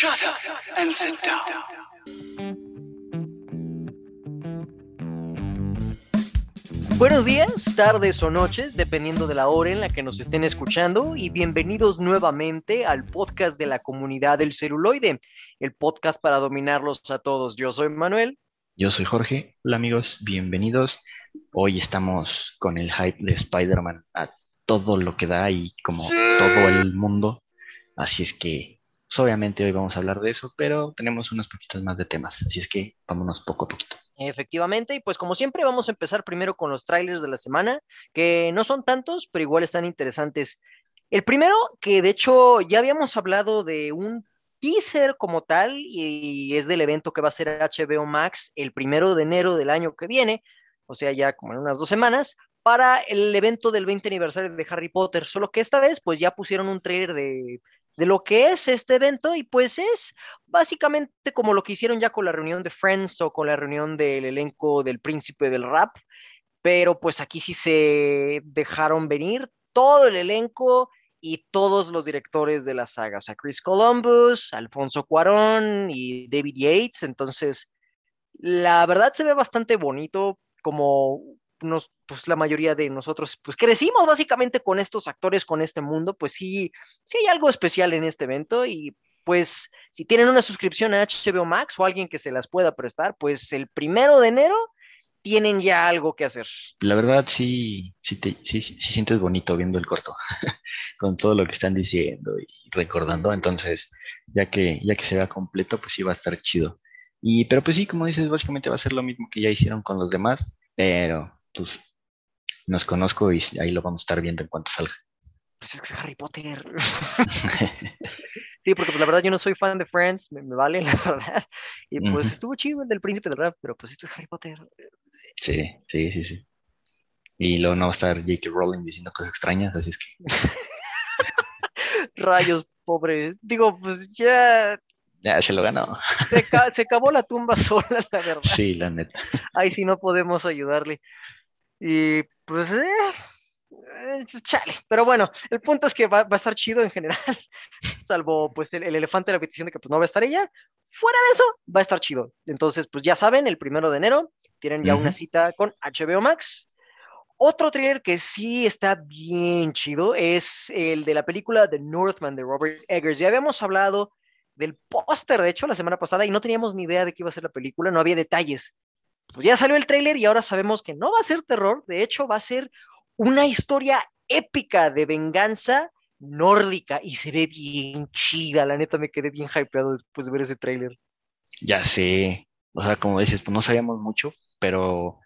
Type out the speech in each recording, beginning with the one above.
Shut up and sit down. Buenos días, tardes o noches, dependiendo de la hora en la que nos estén escuchando, y bienvenidos nuevamente al podcast de la comunidad del celuloide, el podcast para dominarlos a todos. Yo soy Manuel. Yo soy Jorge. Hola amigos, bienvenidos. Hoy estamos con el hype de Spider-Man a todo lo que da y como todo el mundo. Así es que, pues, obviamente hoy vamos a hablar de eso, pero tenemos unos poquitos más de temas. Así es que vámonos poco a poquito. Efectivamente, y pues como siempre vamos a empezar primero con los trailers de la semana, que no son tantos, pero igual están interesantes. El primero, que de hecho ya habíamos hablado de un teaser como tal, y es del evento que va a ser HBO Max el primero de enero del año que viene, o sea, ya como en unas dos semanas, para el evento del 20 aniversario de Harry Potter, solo que esta vez pues ya pusieron un trailer de, de lo que es este evento y pues es básicamente como lo que hicieron ya con la reunión de Friends o con la reunión del elenco del príncipe del rap, pero pues aquí sí se dejaron venir todo el elenco y todos los directores de la saga, o sea, Chris Columbus, Alfonso Cuarón y David Yates, entonces la verdad se ve bastante bonito como nos, pues la mayoría de nosotros, pues crecimos básicamente con estos actores, con este mundo, pues sí, sí hay algo especial en este evento y pues si tienen una suscripción a HBO Max o alguien que se las pueda prestar, pues el primero de enero tienen ya algo que hacer. La verdad sí, sí, te, sí, sí, sientes bonito viendo el corto, con todo lo que están diciendo y recordando, entonces ya que, ya que se vea completo, pues sí va a estar chido. Y, pero pues sí, como dices, básicamente va a ser lo mismo que ya hicieron con los demás, pero pues nos conozco y ahí lo vamos a estar viendo en cuanto salga. Pues es que es Harry Potter. sí, porque pues, la verdad yo no soy fan de Friends, me, me vale, la verdad. Y pues estuvo chido el del príncipe del rap, pero pues esto es Harry Potter. Sí, sí, sí, sí. Y luego no va a estar J.K. Rowling diciendo cosas extrañas, así es que Rayos, pobre. Digo, pues ya ya se lo ganó. se, se acabó la tumba sola, la verdad. Sí, la neta. Ahí sí no podemos ayudarle. Y pues, eh, eh, chale. Pero bueno, el punto es que va, va a estar chido en general, salvo pues el, el elefante de la petición de que pues no va a estar ella. Fuera de eso, va a estar chido. Entonces, pues ya saben, el primero de enero tienen ya una cita con HBO Max. Otro trailer que sí está bien chido es el de la película The Northman de Robert Eggers. Ya habíamos hablado del póster, de hecho, la semana pasada y no teníamos ni idea de qué iba a ser la película, no había detalles. Pues ya salió el tráiler y ahora sabemos que no va a ser terror, de hecho va a ser una historia épica de venganza nórdica y se ve bien chida, la neta me quedé bien hypeado después de ver ese tráiler. Ya sé. O sea, como dices, pues no sabíamos mucho, pero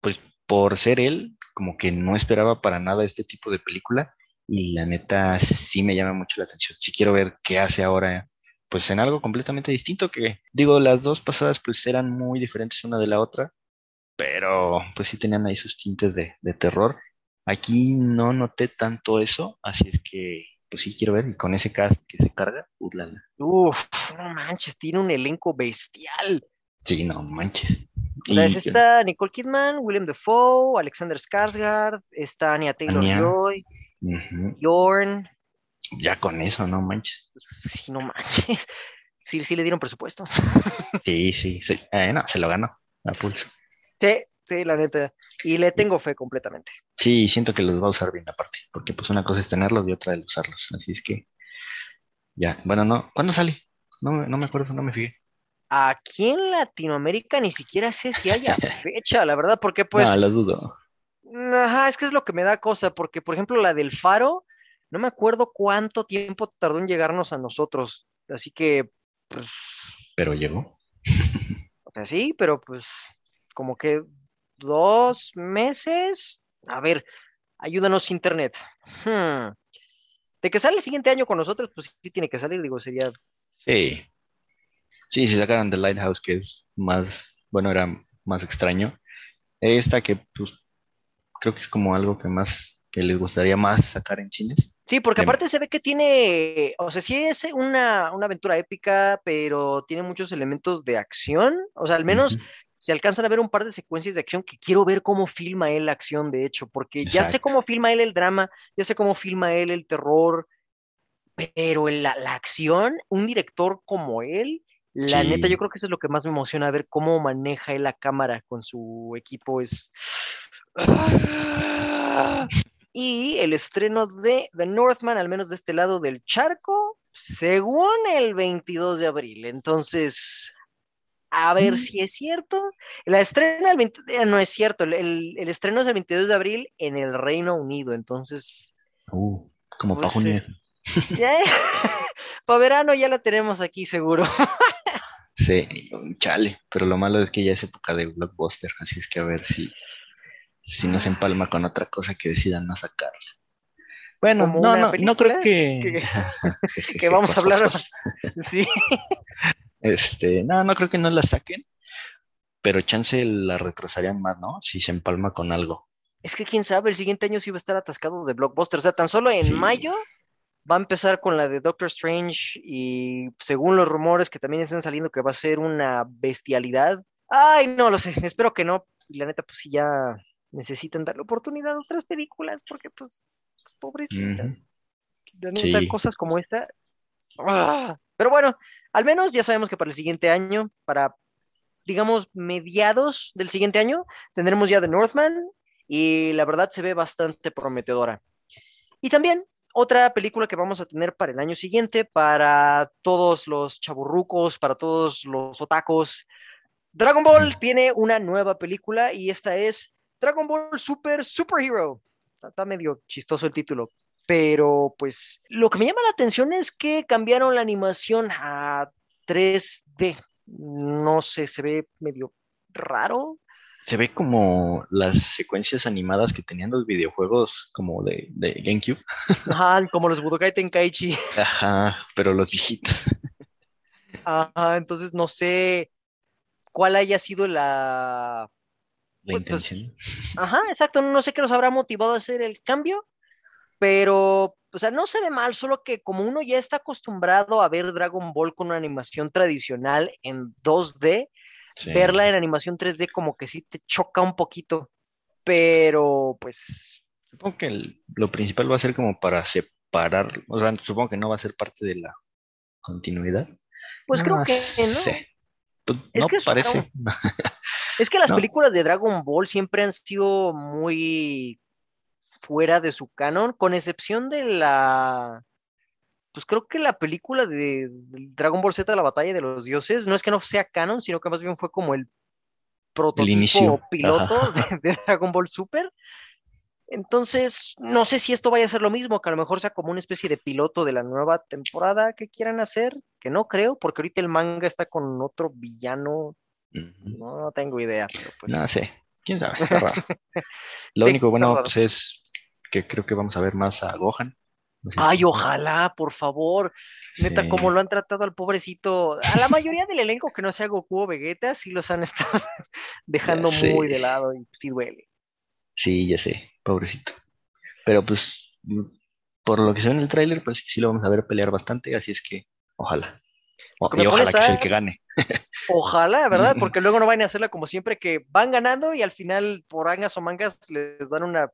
pues por ser él, como que no esperaba para nada este tipo de película y la neta sí me llama mucho la atención. Sí quiero ver qué hace ahora, pues en algo completamente distinto que, digo, las dos pasadas pues eran muy diferentes una de la otra, pero pues sí tenían ahí sus tintes de, de terror. Aquí no noté tanto eso, así es que pues sí quiero ver y con ese cast que se carga, ulala. Uf, no manches, tiene un elenco bestial. Sí, no manches. O sea, Y- está Nicole Kidman, William Dafoe, Alexander Skarsgård, está Anya. Taylor-Joy, Yorn, Ya con eso, no manches. Sí, no manches, sí, sí le dieron presupuesto. Sí, sí, sí. Eh, no, se lo ganó a pulso. Sí, sí, la neta, y le tengo fe completamente. Sí, siento que los va a usar bien aparte, porque pues una cosa es tenerlos y otra el usarlos. Así es que ya, bueno, no, ¿cuándo sale? No, me- no me acuerdo, no me fijé. Aquí en Latinoamérica ni siquiera sé si haya fecha, la verdad, porque pues, no, lo dudo. ajá, es que es lo que me da cosa, porque por ejemplo la del Faro, no me acuerdo cuánto tiempo tardó en llegarnos a nosotros, así que, pues, Pero llegó. sí, pero pues, como que dos meses, a ver, ayúdanos internet. Hmm. De que sale el siguiente año con nosotros, pues sí tiene que salir, digo, sería Sí. Sí, si sacaran The Lighthouse, que es más, bueno, era más extraño. Esta que pues creo que es como algo que más, que les gustaría más sacar en cines. Sí, porque Em. aparte se ve que tiene, o sea, sí es una, una aventura épica, pero tiene muchos elementos de acción. O sea, al menos se alcanzan a ver un par de secuencias de acción que quiero ver cómo filma él la acción, de hecho, porque ya sé cómo filma él el drama, ya sé cómo filma él el terror, pero la, la acción, un director como él, la Sí. neta, yo creo que eso es lo que más me emociona, ver cómo maneja él la cámara con su equipo. Es. Y el estreno de The Northman, al menos de este lado del charco, según el 22 de abril. Entonces, a ver Mm. si es cierto. La estrena el 20 eh, no es cierto, el, el- estreno es el 22 de abril en el Reino Unido. Entonces, Uh, como para Pues, junio. ya, para verano ya la tenemos aquí seguro. Sí, chale, pero lo malo es que ya es época de blockbuster, así es que a ver si, si nos empalma con otra cosa que decidan no sacarla. Bueno, no, no, no creo que, que vamos a hablar. Sí. Este, no, no creo que no la saquen, pero chance la retrasarían más, ¿no? Si se empalma con algo. Es que quién sabe, el siguiente año sí va a estar atascado de blockbuster. O sea, tan solo en Sí. mayo va a empezar con la de Doctor Strange y según los rumores que también están saliendo que va a ser una bestialidad. Ay, no lo sé, espero que no. Y la neta, pues sí ya necesitan darle oportunidad a otras películas porque pues, pues pobrecita. Sí. cosas como esta. ¡ah! Pero bueno, al menos ya sabemos que para el siguiente año, para digamos mediados del siguiente año, tendremos ya The Northman y la verdad se ve bastante prometedora. Y también otra película que vamos a tener para el año siguiente, para todos los chaburrucos, para todos los otacos. Dragon Ball tiene una nueva película y esta es Dragon Ball Super Superhero. Está, está medio chistoso el título, pero pues lo que me llama la atención es que cambiaron la animación a 3D. No sé, se ve medio raro. Se ve como las secuencias animadas que tenían los videojuegos como de, de GameCube. Ajá, como los Budokai Tenkaichi. Ajá, pero los viejitos. Ajá, entonces no sé cuál haya sido la... La Pues, intención. Ajá, exacto, no sé qué los habrá motivado a hacer el cambio, pero, o sea, no se ve mal, solo que como uno ya está acostumbrado a ver Dragon Ball con una animación tradicional en 2D, Sí. verla en animación 3D como que sí te choca un poquito, pero pues Supongo que el- lo principal va a ser como para separar, o sea, supongo que no va a ser parte de la continuidad. Pues creo que no. sé. Pues no que parece. Es que las No. películas de Dragon Ball siempre han sido muy fuera de su canon, con excepción de la. Pues creo que la película de, Dragon Ball Z, la batalla de los dioses, no es que no sea canon, sino que más bien fue como el prototipo o piloto de, de Dragon Ball Super. Entonces, no sé si esto vaya a ser lo mismo, que a lo mejor sea como una especie de piloto de la nueva temporada que quieran hacer, que no creo, porque ahorita el manga está con otro villano. No, no tengo idea, pero pues. No sé. ¿Quién sabe? Está raro. Lo Sí, único bueno pues es que creo que vamos a ver más a Gohan. No sé Ay, si- ojalá, por favor. Neta, Sí. como lo han tratado al pobrecito. A la mayoría del elenco que no sea Goku o Vegeta, sí los han estado dejando muy de lado y sí duele. Sí, ya sé, pobrecito. Pero pues, mm, por lo que se ve en el tráiler, pues sí lo vamos a ver pelear bastante, así es que ojalá. O- me y ojalá que sea el que gane. Ojalá, ¿verdad? Porque luego no van a hacerla como siempre, que van ganando y al final, por angas o mangas, les dan una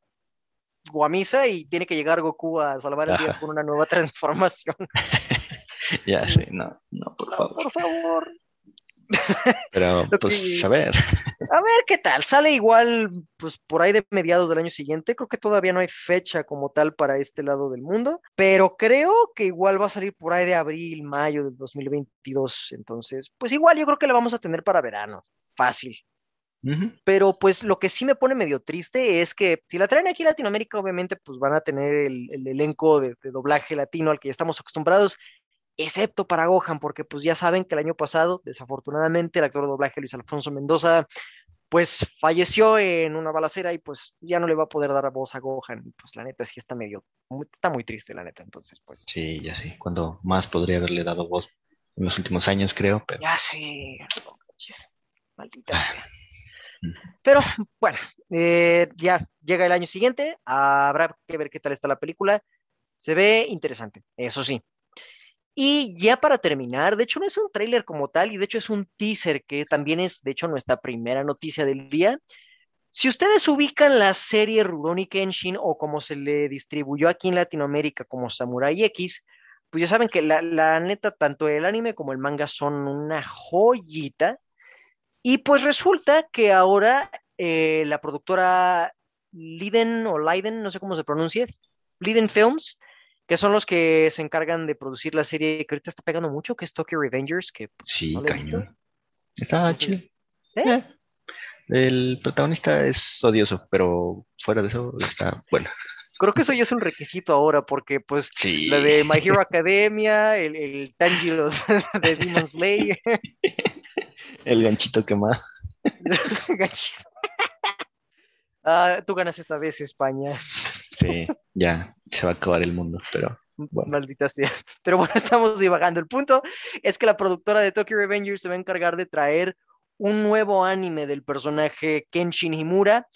guamisa y tiene que llegar Goku a salvar el día Ajá. con una nueva transformación. Ya sé, no, no, por No, favor. por favor. Pero pues que- a ver. A ver qué tal. Sale igual, pues por ahí de mediados del año siguiente. Creo que todavía no hay fecha como tal para este lado del mundo, pero creo que igual va a salir por ahí de abril, mayo del 2022. Entonces, pues igual yo creo que la vamos a tener para verano. Fácil. Pero pues lo que sí me pone medio triste es que si la traen aquí a Latinoamérica, obviamente pues van a tener el, el elenco de, de doblaje latino al que ya estamos acostumbrados, excepto para Gohan, porque pues ya saben que el año pasado, desafortunadamente, el actor de doblaje Luis Alfonso Mendoza, pues falleció en una balacera y pues ya no le va a poder dar voz a Gohan. Y pues la neta sí está medio, muy- está muy triste la neta, entonces pues Sí, ya sé. Cuando más podría haberle dado voz en los últimos años, creo, pero ya no manches, maldita sea. Mm. Pero bueno, eh, ya llega el año siguiente, habrá que ver qué tal está la película. Se ve interesante, eso sí. Y ya para terminar, de hecho no es un tráiler como tal, y de hecho es un teaser que también es, de hecho, nuestra primera noticia del día. Si ustedes ubican la serie Rurouni Kenshin o como se le distribuyó aquí en Latinoamérica como Samurai X, pues ya saben que la, la neta, tanto el anime como el manga son una joyita. Y pues resulta que ahora eh, la productora Liden o Leiden, no sé cómo se pronuncia, Liden Films, que son los que se encargan de producir la serie que ahorita está pegando mucho, que es Tokyo Revengers, que Sí, ¿No cañón. Está chido. ¿Eh? Eh, El protagonista es odioso, pero fuera de eso está bueno. creo que eso ya es un requisito ahora, porque pues Sí. la de My Hero Academia, el, el Tanjiro de Demon Slayer, El ganchito quemado. Ganchito. Ah, tú ganas esta vez, España. Sí, ya se va a acabar el mundo, pero Bueno. Maldita sea. Pero bueno, estamos divagando. El punto es que la productora de Tokyo Revengers se va a encargar de traer un nuevo anime del personaje Kenshin Himura,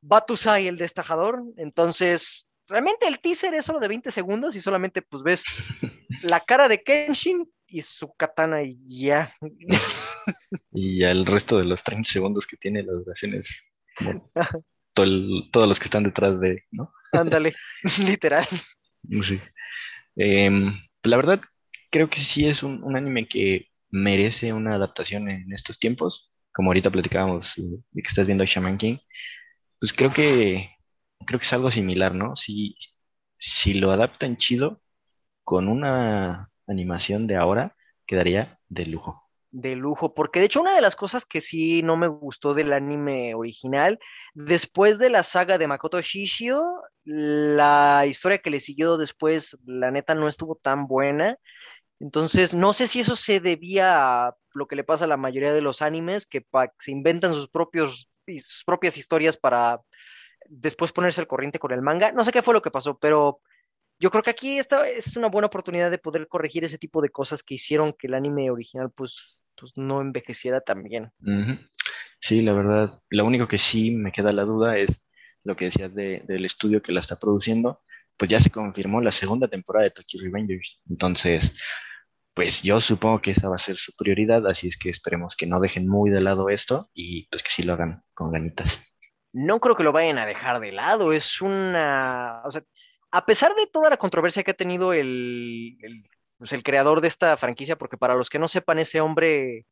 Batusai el destajador. Entonces, realmente el teaser es solo de 20 segundos y solamente pues ves la cara de Kenshin y su katana y ya. y ya el resto de los 30 segundos que tiene la duración es todo el- todos los que están detrás de, ¿no? Ándale, literal. Sí. Em, la verdad, creo que sí es un, un anime que merece una adaptación en estos tiempos. Como ahorita platicábamos eh, de que estás viendo Shaman King, pues creo que creo que es algo similar, ¿no? Si, si lo adaptan chido con una animación de ahora, quedaría de lujo. De lujo, porque de hecho una de las cosas que sí no me gustó del anime original, después de la saga de Makoto Shishio, la historia que le siguió después, la neta no estuvo tan buena. Entonces, no sé si eso se debía a lo que le pasa a la mayoría de los animes, que se inventan sus propios, sus propias historias para después ponerse al corriente con el manga. No sé qué fue lo que pasó, pero yo creo que aquí esta es una buena oportunidad de poder corregir ese tipo de cosas que hicieron que el anime original pues, pues no envejeciera tan bien. Sí, la verdad, lo único que sí me queda la duda es lo que decías de- del estudio que la está produciendo, pues ya se confirmó la segunda temporada de Tokyo Revengers. Entonces, pues yo supongo que esa va a ser su prioridad, así es que esperemos que no dejen muy de lado esto y pues que sí lo hagan con ganitas. No creo que lo vayan a dejar de lado, es una... O sea, a pesar de toda la controversia que ha tenido el, el, pues, el creador de esta franquicia, porque para los que no sepan, ese hombre,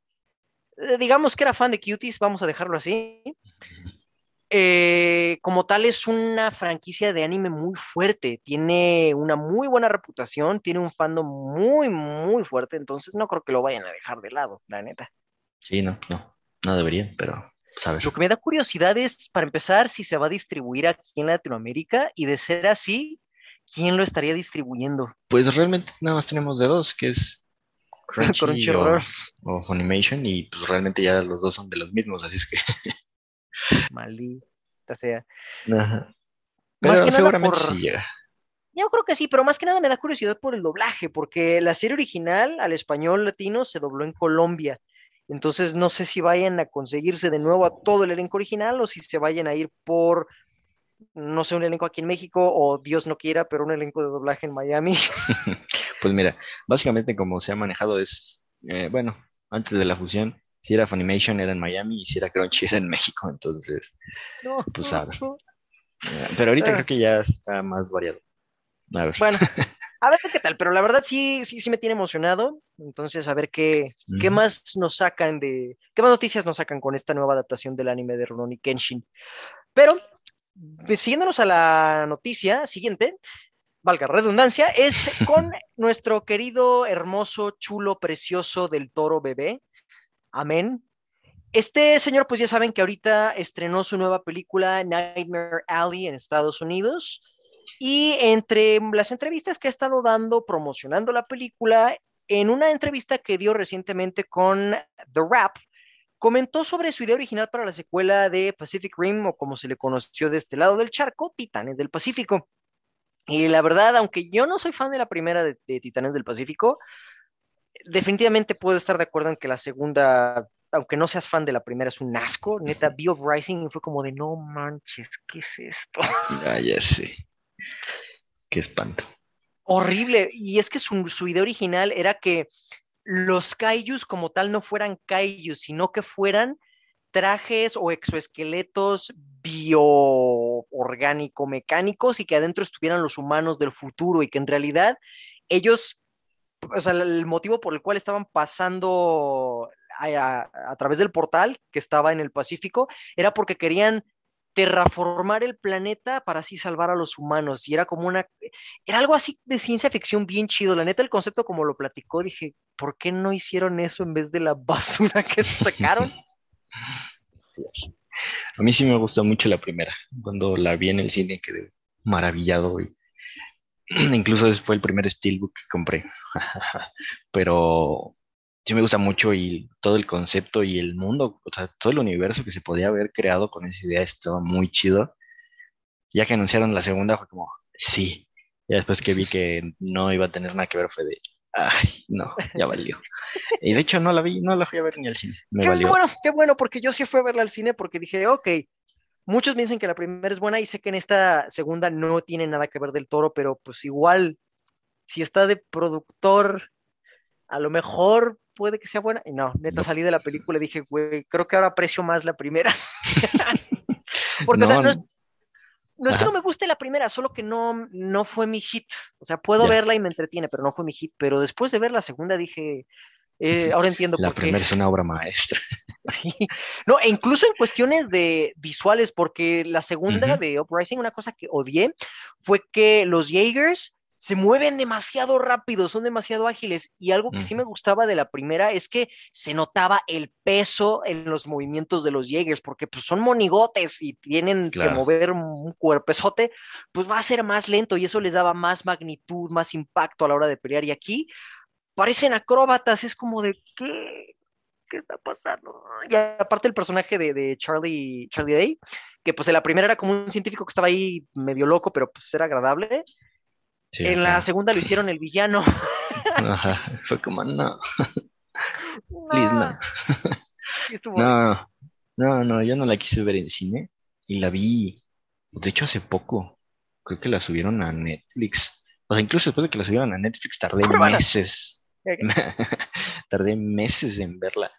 eh, digamos que era fan de Cuties, vamos a dejarlo así. Eh, como tal, es una franquicia de anime muy fuerte, tiene una muy buena reputación, tiene un fandom muy, muy fuerte, entonces no creo que lo vayan a dejar de lado, la neta. Sí, no, no, no deberían, pero pues a ver. Lo que me da curiosidad es, para empezar, si se va a distribuir aquí en Latinoamérica y de ser así, ¿quién lo estaría distribuyendo? Pues realmente nada más tenemos de dos, que es Crunchy o, Crunchyroll. o Funimation y pues realmente ya los dos son de los mismos, así es que... Maldita sea. Ajá. Más Pero que nada seguramente por- sí llega. Yo creo que sí, pero más que nada me da curiosidad por el doblaje, porque la serie original al español latino se dobló en Colombia. Entonces no sé si vayan a conseguirse de nuevo a todo el elenco original o si se vayan a ir por, no sé, un elenco aquí en México o Dios no quiera, pero un elenco de doblaje en Miami. Pues mira, básicamente como se ha manejado es, eh, bueno, antes de la fusión, si era Funimation era en Miami y si era Crunchy era en México, entonces, No, Pues, a ver. no. eh, pero ahorita Ah. creo que ya está más variado. A ver. Bueno, a ver qué tal, pero la verdad sí, sí, sí me tiene emocionado. Entonces, a ver qué, qué más nos sacan de, qué más noticias nos sacan con esta nueva adaptación del anime de Rurouni Kenshin. Pero, siguiéndonos a la noticia siguiente, valga redundancia, es con nuestro querido, hermoso, chulo, precioso del toro bebé. Amén. Este señor, pues ya saben que ahorita estrenó su nueva película Nightmare Alley en Estados Unidos. Y entre las entrevistas que ha estado dando promocionando la película, en una entrevista que dio recientemente con The Rap, comentó sobre su idea original para la secuela de Pacific Rim, o como se le conoció de este lado del charco, Titanes del Pacífico. Y la verdad, aunque yo no soy fan de la primera de, de Titanes del Pacífico, definitivamente puedo estar de acuerdo en que la segunda, aunque no seas fan de la primera, es un asco. Neta, vi of Rising fue como de no manches, ¿qué es esto? Ah, ya sé. Qué espanto. horrible. Y es que su, su idea original era que los kaijus como tal no fueran kaijus, sino que fueran trajes o exoesqueletos bioorgánico-mecánicos y que adentro estuvieran los humanos del futuro y que en realidad ellos o sea, el motivo por el cual estaban pasando a, a, través del portal que estaba en el Pacífico era porque querían terraformar el planeta para así salvar a los humanos. Y era como una, era algo así de ciencia ficción bien chido. La neta, el concepto como lo platicó, dije, ¿por qué no hicieron eso en vez de la basura que sacaron? A mí sí me gustó mucho la primera. Cuando la vi en el cine quedé maravillado. Y... Incluso fue el primer steelbook que compré. Pero sí me gusta mucho y todo el concepto y el mundo, o sea, todo el universo que se podía haber creado con esa idea estaba muy chido. Ya que anunciaron la segunda fue como, sí. Y después que vi que no iba a tener nada que ver fue de, ay, no, ya valió. y de hecho no la vi, no la fui a ver ni al cine. Me qué valió. bueno, qué bueno, porque yo sí fui a verla al cine porque dije, ok, muchos me dicen que la primera es buena y sé que en esta segunda no tiene nada que ver del toro, pero pues igual, si está de productor, a lo mejor puede que sea buena. Y no, neta, salí de la película y dije, güey, creo que ahora aprecio más la primera. Porque no, o sea, no, no es que no me guste la primera, solo que no, no fue mi hit. O sea, puedo verla y me entretiene, pero no fue mi hit. Pero después de ver la segunda dije, eh, ahora entiendo La por qué. primera es una obra maestra. No, e incluso en cuestiones de visuales, porque la segunda de Uprising, una cosa que odié fue que los Jaegers se mueven demasiado rápido, son demasiado ágiles. Y algo que sí me gustaba de la primera es que se notaba el peso en los movimientos de los Jaegers, porque pues son monigotes y tienen que mover un cuerpezote, pues va a ser más lento y eso les daba más magnitud, más impacto a la hora de pelear. Y aquí parecen acróbatas, es como de qué, qué está pasando. Y aparte el personaje de, de Charlie, Charlie Day, que pues en la primera era como un científico que estaba ahí medio loco, pero pues era agradable. Sí, en la segunda lo hicieron el villano. Ajá. Fue como, no, please, no. Sí No, no, no, yo no la quise ver en cine y la vi, de hecho, hace poco. Creo que la subieron a Netflix. O sea, incluso después de que la subieron a Netflix, tardé Pruébala. meses. Tardé meses en verla.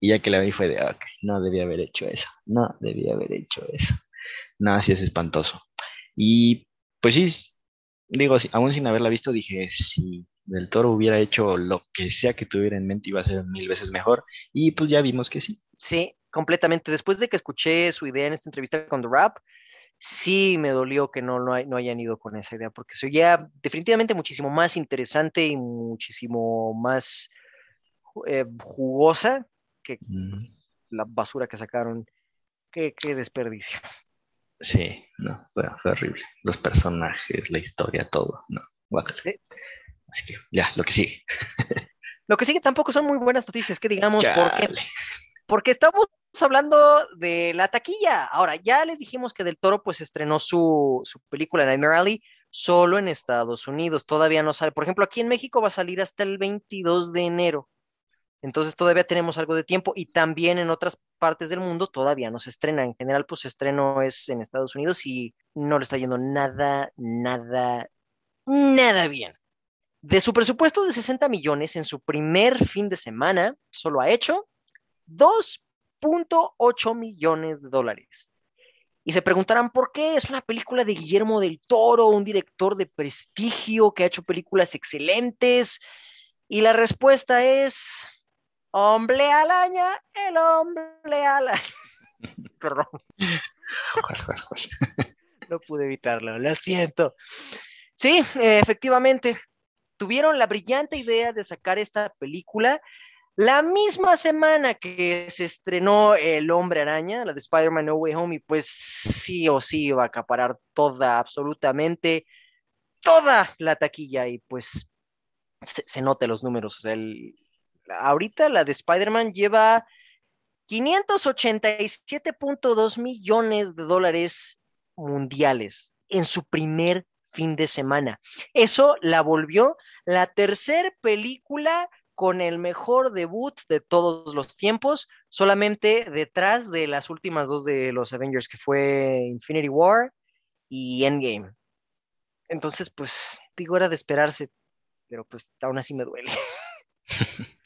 Y ya que la vi fue de, ok, no debía haber hecho eso. No debía haber hecho eso. No, así es espantoso. Y pues sí, digo, aún sin haberla visto, dije, si Del Toro hubiera hecho lo que sea que tuviera en mente, iba a ser mil veces mejor. Y pues ya vimos que sí. Sí, completamente. Después de que escuché su idea en esta entrevista con The Rap, sí me dolió que no, no, hay- no hayan ido con esa idea, porque se oía definitivamente muchísimo más interesante y muchísimo más eh, jugosa que Mm, la basura que sacaron. Qué, qué desperdicio. Sí, no, fue, fue horrible. Los personajes, la historia, todo. No, guácala. Sí. Así que ya, lo que sigue. Lo que sigue tampoco son muy buenas noticias, que digamos, porque. Porque estamos hablando de la taquilla. Ahora, ya les dijimos que Del Toro pues estrenó su, su película Nightmare Alley solo en Estados Unidos. Todavía no sale. Por ejemplo, aquí en México va a salir hasta el 22 de enero. Entonces todavía tenemos algo de tiempo y también en otras partes del mundo todavía no se estrena. En general, pues su estreno es en Estados Unidos y no le está yendo nada, nada, nada bien. De su presupuesto de 60 millones en su primer fin de semana, solo ha hecho 2.8 millones de dólares. Y se preguntarán por qué es una película de Guillermo del Toro, un director de prestigio que ha hecho películas excelentes. Y la respuesta es, hombre alaña, el hombre alaña. Perdón, no pude evitarlo, lo siento. Sí, efectivamente, tuvieron la brillante idea de sacar esta película la misma semana que se estrenó El Hombre Araña, la de Spider-Man No Way Home, y pues sí o sí iba a acaparar toda, absolutamente toda la taquilla, y pues se, se nota los números. O sea, el- ahorita la de Spider-Man lleva 587.2 millones de dólares mundiales en su primer fin de semana. Eso la volvió la tercer película con el mejor debut de todos los tiempos, solamente detrás de las últimas dos de los Avengers, que fue Infinity War y Endgame. Entonces, pues, digo, era de esperarse, pero pues aún así me duele.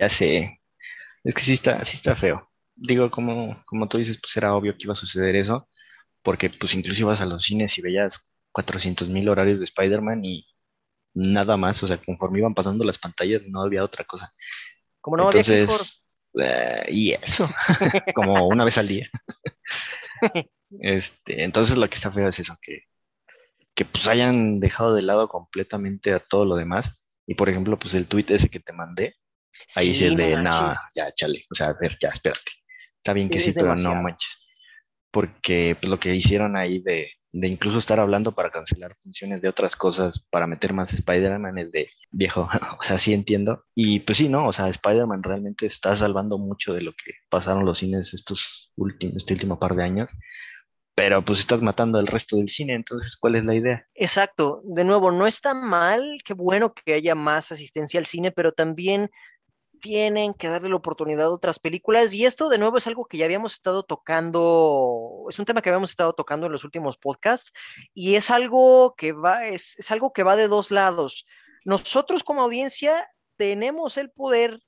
Ya sé. Es que sí está, sí está feo. Digo, como, como tú dices, pues era obvio que iba a suceder eso, porque pues incluso ibas a los cines y veías 400 mil horarios de Spider-Man y nada más, o sea, conforme iban pasando las pantallas no había otra cosa. Como no Entonces, eh, y eso, como una vez al día. este, entonces lo que está feo es eso, que, que pues hayan dejado de lado completamente a todo lo demás. Y por ejemplo, pues el tweet ese que te mandé, ahí sí, es de, no, ya, chale, o sea, a ver, ya, espérate. Está bien que sí, pero no manches. Porque pues, lo que hicieron ahí de, de incluso estar hablando para cancelar funciones de otras cosas, para meter más Spider-Man es de viejo, o sea, sí entiendo. Y pues sí, ¿no? O sea, Spider-Man realmente está salvando mucho de lo que pasaron los cines estos últimos, este último par de años. Pero pues estás matando el resto del cine, entonces, ¿cuál es la idea? Exacto. De nuevo, no está mal, qué bueno que haya más asistencia al cine, pero también tienen que darle la oportunidad a otras películas. Y esto de nuevo es algo que ya habíamos estado tocando, es un tema que habíamos estado tocando en los últimos podcasts y es algo que va, es, es algo que va de dos lados. Nosotros como audiencia tenemos el poder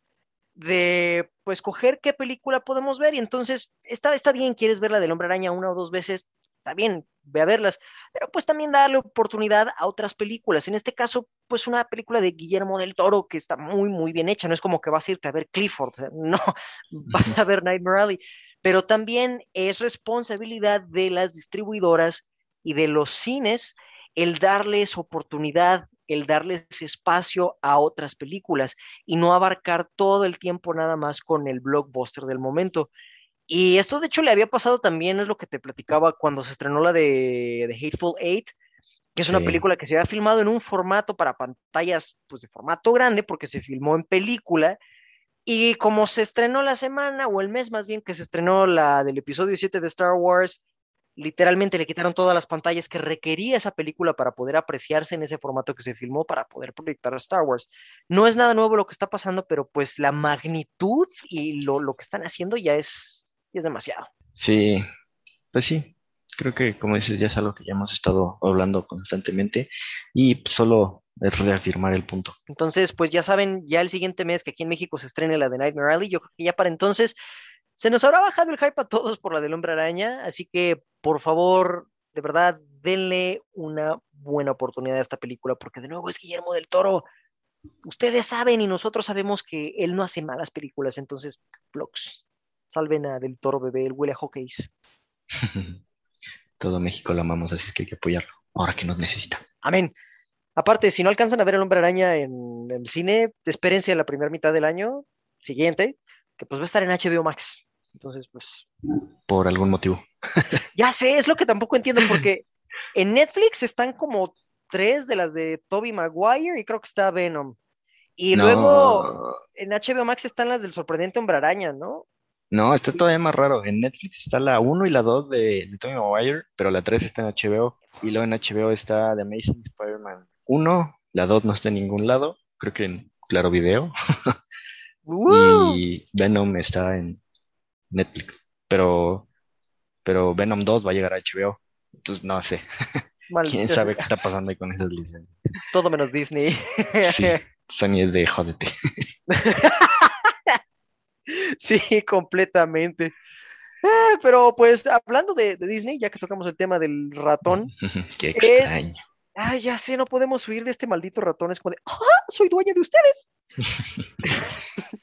de pues coger qué película podemos ver y entonces está, está bien, quieres ver la del hombre araña una o dos veces, está bien, ve a verlas, pero pues también darle oportunidad a otras películas. En este caso, pues una película de Guillermo del Toro que está muy, muy bien hecha. No es como que vas a irte a ver Clifford, no, vas a ver Nightmare Alley, pero también es responsabilidad de las distribuidoras y de los cines el darles oportunidad, el darles espacio a otras películas y no abarcar todo el tiempo nada más con el blockbuster del momento. Y esto de hecho le había pasado también, es lo que te platicaba cuando se estrenó la de, de Hateful Eight, que es una película que se había filmado en un formato para pantallas, pues de formato grande, porque se filmó en película. Y como se estrenó la semana, o el mes más bien que se estrenó la del episodio 7 de Star Wars, literalmente le quitaron todas las pantallas que requería esa película para poder apreciarse en ese formato que se filmó para poder proyectar a Star Wars. No es nada nuevo lo que está pasando, pero pues la magnitud y lo, lo que están haciendo ya es, y es demasiado. Sí, pues sí, creo que como dices ya es algo que ya hemos estado hablando constantemente y solo es reafirmar el punto. Entonces, pues ya saben, ya el siguiente mes que aquí en México se estrene la de Nightmare Alley, yo creo que ya para entonces se nos habrá bajado el hype a todos por la del hombre araña, así que por favor, de verdad, denle una buena oportunidad a esta película, porque de nuevo es Guillermo del Toro. Ustedes saben y nosotros sabemos que él no hace malas películas, entonces, blogs. Salven a Del Toro Bebé, el huele a hockeys. Todo México lo amamos, así que hay que apoyarlo, ahora que nos necesita. Amén. Aparte, si no alcanzan a ver el hombre araña en el cine, espérense a la primera mitad del año siguiente, que pues va a estar en HBO Max. Entonces, pues. Por algún motivo. ya sé, es lo que tampoco entiendo, porque en Netflix están como tres de las de Toby Maguire y creo que está Venom. Y luego en HBO Max están las del sorprendente hombre araña, ¿no? No, está todavía más raro. En Netflix está la 1 y la 2 de, de Tommy Maguire, pero la 3 está en HBO. Y luego en HBO está The Amazing Spider-Man 1, la 2 no está en ningún lado, creo que en Claro Video. y Venom está en Netflix, pero, pero Venom 2 va a llegar a HBO. Entonces no sé. ¿Quién sabe qué está pasando ahí con esas licencias? Todo menos Disney. sí, Sony es de jódete. Sí, completamente. Ah, pero pues hablando de, Disney, ya que tocamos el tema del ratón. Qué extraño. ah, ya sé, no podemos huir de este maldito ratón. Es como de, ¡ah! Soy dueño de ustedes.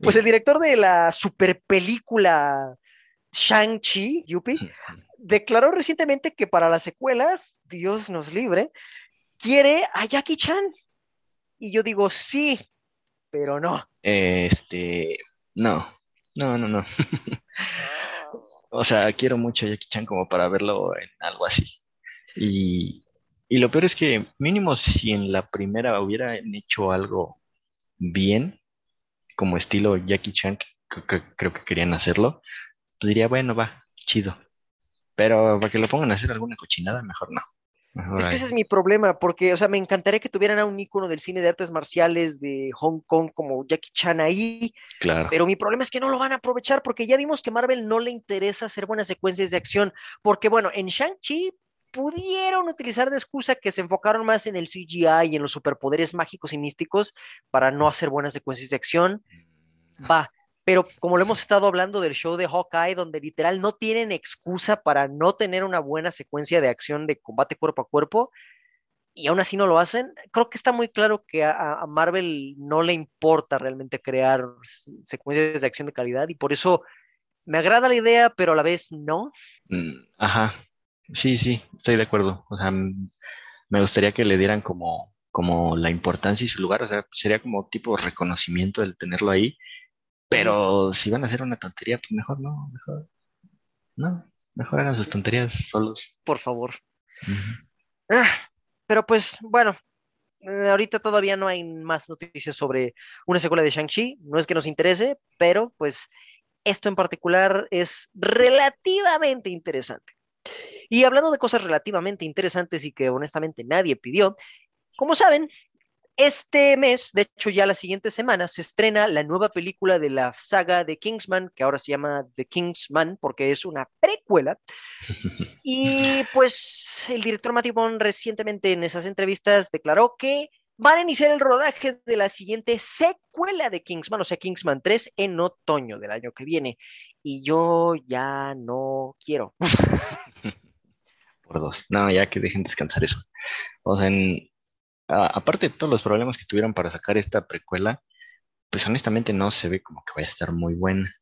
pues el director de la super película Shang-Chi, Yupi, declaró recientemente que para la secuela, Dios nos libre, quiere a Jackie Chan. Y yo digo, sí, pero no. Este, no, no, no, no. o sea, quiero mucho a Jackie Chan como para verlo en algo así. Y, y lo peor es que mínimo si en la primera hubieran hecho algo bien, como estilo Jackie Chan, que, creo que querían hacerlo, pues diría, bueno, va, chido. Pero para que lo pongan a hacer alguna cochinada, mejor no es que ese es mi problema, porque, o sea, me encantaría que tuvieran a un ícono del cine de artes marciales de Hong Kong como Jackie Chan ahí. Claro. Pero mi problema es que no lo van a aprovechar, porque ya vimos que Marvel no le interesa hacer buenas secuencias de acción, porque, bueno, en Shang-Chi pudieron utilizar de excusa que se enfocaron más en el CGI y en los superpoderes mágicos y místicos para no hacer buenas secuencias de acción. Mm. Va, pero como lo hemos estado hablando del show de Hawkeye, donde literal no tienen excusa para no tener una buena secuencia de acción de combate cuerpo a cuerpo, y aún así no lo hacen. Creo que está muy claro que a, Marvel no le importa realmente crear secuencias de acción de calidad y por eso me agrada la idea, pero a la vez no. Mm, ajá, sí, sí, estoy de acuerdo. O sea, me gustaría que le dieran como, como la importancia y su lugar, o sea, sería como tipo reconocimiento el tenerlo ahí, pero si van a hacer una tontería, pues mejor no, mejor, no, mejor hagan sus tonterías solos. Por favor. Ah, pero pues bueno, eh, ahorita todavía no hay más noticias sobre una secuela de Shang-Chi, no es que nos interese, pero pues esto en particular es relativamente interesante. Y hablando de cosas relativamente interesantes y que honestamente nadie pidió, como saben, este mes, de hecho ya la siguiente semana, se estrena la nueva película de la saga de Kingsman, que ahora se llama The Kingsman porque es una precuela. Y pues el director Matthew Bond recientemente en esas entrevistas declaró que van a iniciar el rodaje de la siguiente secuela de Kingsman, o sea, Kingsman 3, en otoño del año que viene. Y yo ya no quiero. Por dos. No, ya que dejen descansar eso. O sea, en, aparte de todos los problemas que tuvieron para sacar esta precuela, pues honestamente no se ve como que vaya a estar muy buena.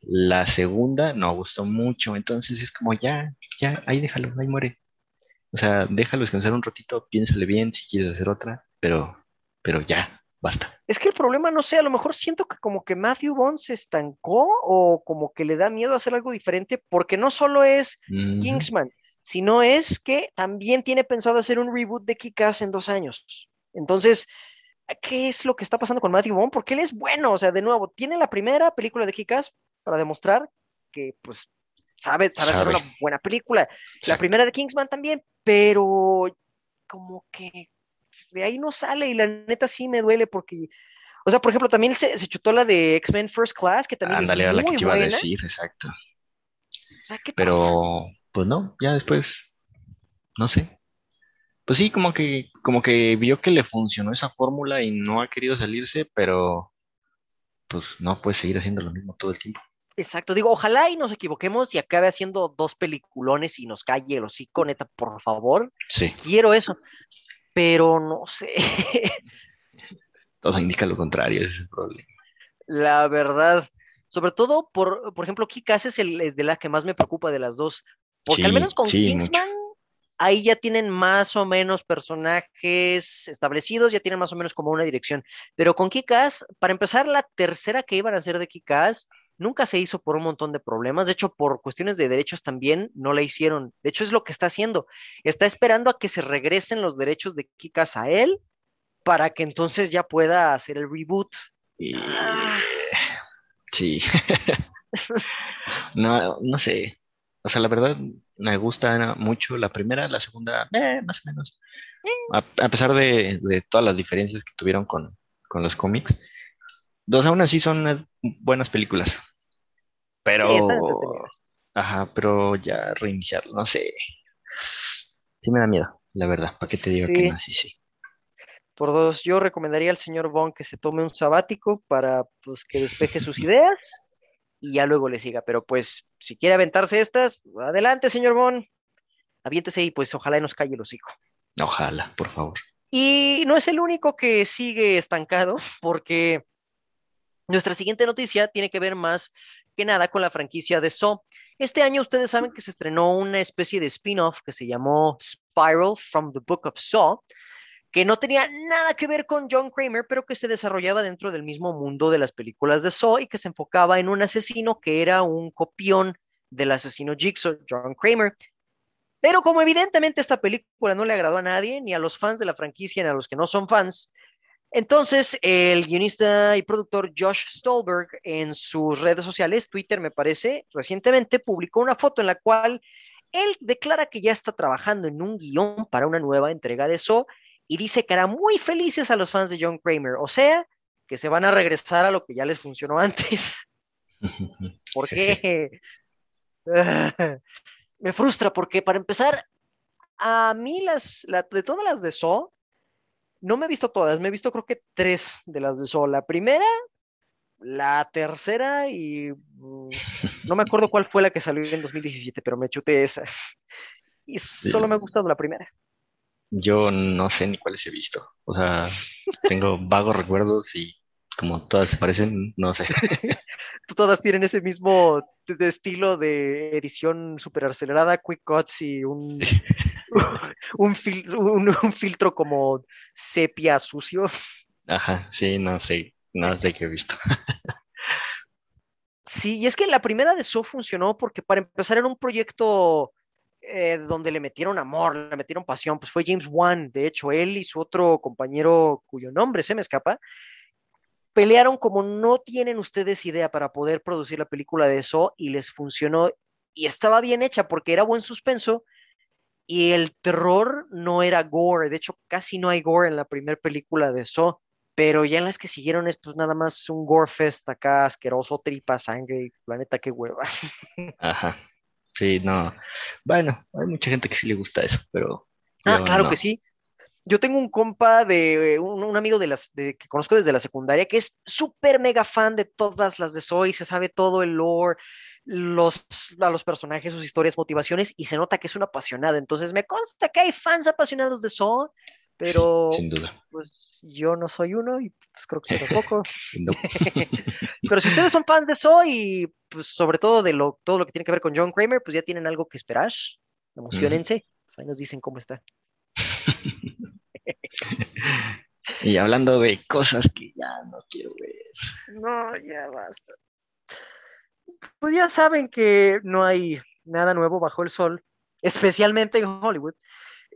La segunda no gustó mucho, entonces es como ya, ya, ahí déjalo, ahí muere. O sea, déjalo descansar un ratito, piénsale bien si quieres hacer otra, pero, pero ya, basta. Es que el problema, no sé, a lo mejor siento que como que Matthew Bond se estancó o como que le da miedo hacer algo diferente, porque no solo es Kingsman, sino es que también tiene pensado hacer un reboot de Kick-Ass en dos años. Entonces, ¿qué es lo que está pasando con Matthew Vaughn? Porque él es bueno, o sea, de nuevo, tiene la primera película de Kick-Ass para demostrar que, pues, sabe, sabe, hacer una buena película. La primera de Kingsman también, pero como que de ahí no sale y la neta sí me duele porque, o sea, por ejemplo, también se, chutó la de X-Men First Class, que también Ándale, a la que te iba a decir, exacto. Pero, pues no, ya después, no sé. Pues sí, como que, como que vio que le funcionó esa fórmula y no ha querido salirse, pero pues no puede seguir haciendo lo mismo todo el tiempo. Exacto, digo, ojalá y nos equivoquemos y acabe haciendo dos peliculones y nos calle el hocico, neta, por favor. Sí. Quiero eso, pero no sé. Todo indica lo contrario, ese es el problema. La verdad, sobre todo, por, por ejemplo, Kikas es el de la que más me preocupa de las dos, porque al menos con Kingsman, ahí ya tienen más o menos personajes establecidos, ya tienen más o menos como una dirección. Pero con Kikas, para empezar, la tercera que iban a hacer de Kikas nunca se hizo por un montón de problemas. De hecho, por cuestiones de derechos también no la hicieron. De hecho, es lo que está haciendo. Está esperando a que se regresen los derechos de Kikas a él para que entonces ya pueda hacer el reboot. Ah. Sí. no, no sé. O sea, la verdad me gusta mucho la primera, la segunda, eh, más o menos. A, pesar de, todas las diferencias que tuvieron con, los cómics, dos aún así son buenas películas. Pero, ajá, pero ya reiniciarlo, no sé. Sí me da miedo, la verdad. ¿Para qué te digo que no? Sí, sí. Por dos, yo recomendaría al señor Bond que se tome un sabático para pues, que despeje sus ideas y ya luego le siga. Pero pues, si quiere aventarse estas, adelante, señor Bon. Aviéntese y pues ojalá nos calle el hocico. Ojalá, por favor. Y no es el único que sigue estancado, porque nuestra siguiente noticia tiene que ver más que nada con la franquicia de Saw. Este año ustedes saben que se estrenó una especie de spin-off que se llamó Spiral from the Book of Saw, que no tenía nada que ver con John Kramer, pero que se desarrollaba dentro del mismo mundo de las películas de Saw y que se enfocaba en un asesino que era un copión del asesino Jigsaw, John Kramer. Pero como evidentemente esta película no le agradó a nadie, ni a los fans de la franquicia, ni a los que no son fans, entonces el guionista y productor Josh Stolberg en sus redes sociales, Twitter me parece, recientemente publicó una foto en la cual él declara que ya está trabajando en un guion para una nueva entrega de Saw y dice que hará muy felices a los fans de John Kramer, o sea, que se van a regresar a lo que ya les funcionó antes. Porque me frustra, porque para empezar, a mí las, de todas las de So, no me he visto todas, me he visto creo que tres de las de So. La primera, la tercera y mm, no me acuerdo cuál fue la que salió en 2017, pero me chuté esa. Y solo me ha gustado la primera. Yo no sé ni cuáles he visto. O sea, tengo vagos recuerdos y como todas se parecen, no sé. Todas tienen ese mismo de estilo de edición super acelerada, quick cuts y un, un, fil- un- un filtro como sepia sucio. Ajá, sí, no sé, no sé qué he visto. Sí, y es que la primera de So funcionó porque para empezar era un proyecto eh, donde le metieron amor, le metieron pasión, pues fue James Wan, de hecho, él y su otro compañero cuyo nombre se me escapa, pelearon como no tienen ustedes idea para poder producir la película de So y les funcionó y estaba bien hecha porque era buen suspenso y el terror no era gore, de hecho casi no hay gore en la primera película de So, pero ya en las que siguieron es pues nada más un gore fest acá asqueroso, tripa, sangre, planeta qué hueva. Ajá, sí, no. Bueno, hay mucha gente que sí le gusta eso, pero Ah, yo claro no. que sí. Yo tengo un compa de un, un amigo de las de, que conozco desde la secundaria que es súper mega fan de todas las de Soy, se sabe todo el lore, los, a los personajes, sus historias, motivaciones, y se nota que es un apasionado. Entonces me consta que hay fans apasionados de Soy, pero Sí, sin duda. pues yo no soy uno y pues creo que tampoco. Pero si ustedes son fans de Soy y pues sobre todo de lo, todo lo que tiene que ver con John Kramer, pues ya tienen algo que esperar. Emocionense. Pues ahí nos dicen cómo está. Y hablando de cosas que ya no quiero ver. No, ya basta. Pues ya saben que no hay nada nuevo bajo el sol, especialmente en Hollywood.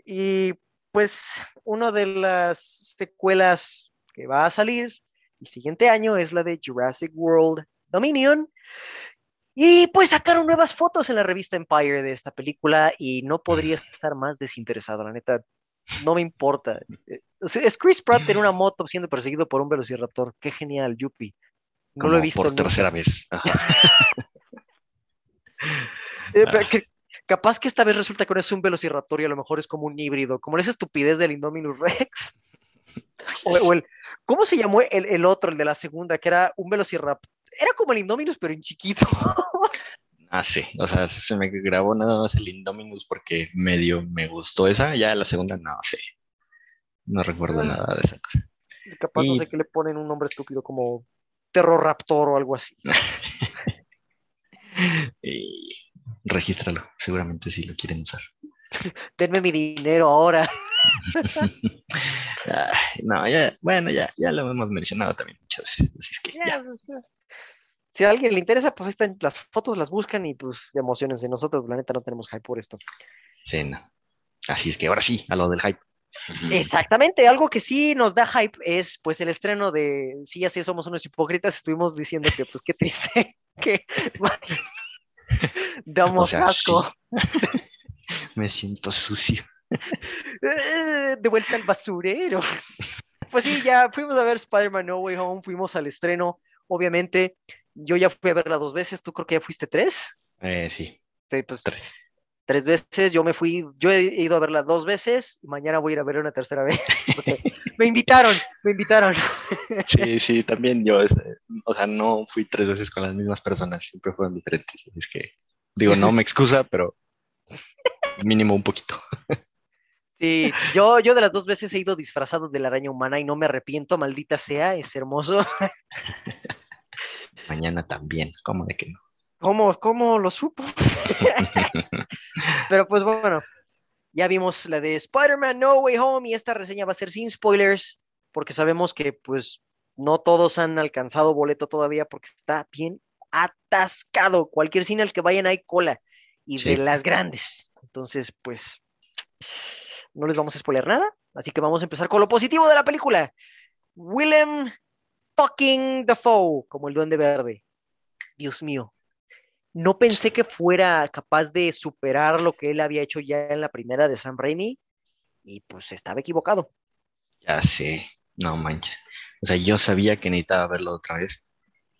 Y pues una de las secuelas que va a salir el siguiente año es la de Jurassic World Dominion. Y pues sacaron nuevas fotos en la revista Empire de esta película y no podría estar más desinteresado, la neta. No me importa. Es Chris Pratt en una moto siendo perseguido por un velociraptor. Qué genial, Yuppie. No Como lo he visto. por nunca. tercera vez. Eh, pero Ah. que- capaz que esta vez resulta que no es un velociraptor y a lo mejor es como un híbrido, como esa estupidez del Indominus Rex. O, o el, ¿cómo se llamó el, el otro, el de la segunda, que era un velociraptor? Era como el Indominus, pero en chiquito. Ah, sí. O sea, se me grabó nada más el Indominus porque medio me gustó esa. Ya la segunda, no sé. No recuerdo Ah. nada de esa cosa. Capaz no sé qué le ponen un nombre estúpido como Terroraptor o algo así. Y regístralo. Seguramente sí lo quieren usar. Denme mi dinero ahora. No, ya, bueno, ya, ya lo hemos mencionado también muchas veces. Así es que ya. Si a alguien le interesa, pues ahí están las fotos, las buscan y pues emocionense. Nosotros, la neta, no tenemos hype por esto. Sí, no. Así es que ahora sí, a lo del hype. Exactamente, algo que sí nos da hype es pues el estreno de Sí, así somos unos hipócritas, estuvimos diciendo que pues qué triste, que damos O sea, asco. Me siento sucio. Eh, de vuelta al basurero. Pues sí, ya fuimos a ver Spider-Man No Way Home, fuimos al estreno, obviamente. Yo ya fui a verla dos veces, tú creo que ya fuiste tres. Eh, sí, Sí, pues tres. Tres veces, yo me fui, yo he ido a verla dos veces, mañana voy a ir a verla una tercera vez. me invitaron, me invitaron. Sí, sí, también yo, este, o sea, no fui tres veces con las mismas personas, siempre fueron diferentes. Es que, digo, no me excusa, pero mínimo un poquito. Sí, yo, yo de las dos veces he ido disfrazado de la araña humana y no me arrepiento, maldita sea, es hermoso. Mañana también, ¿cómo de que no? ¿Cómo, cómo lo supo? Pero pues bueno, ya vimos la de Spider-Man No Way Home y esta reseña va a ser sin spoilers, porque sabemos que pues no todos han alcanzado boleto todavía porque está bien atascado. Cualquier cine al que vayan hay cola y Sí. de las grandes. Entonces, pues no les vamos a spoiler nada, así que vamos a empezar con lo positivo de la película. Willem fucking Dafoe, como el duende verde. Dios mío. No pensé que fuera capaz de superar lo que él había hecho ya en la primera de Sam Raimi y pues estaba equivocado. Ya sé, no manches. O sea, yo sabía que necesitaba verlo otra vez,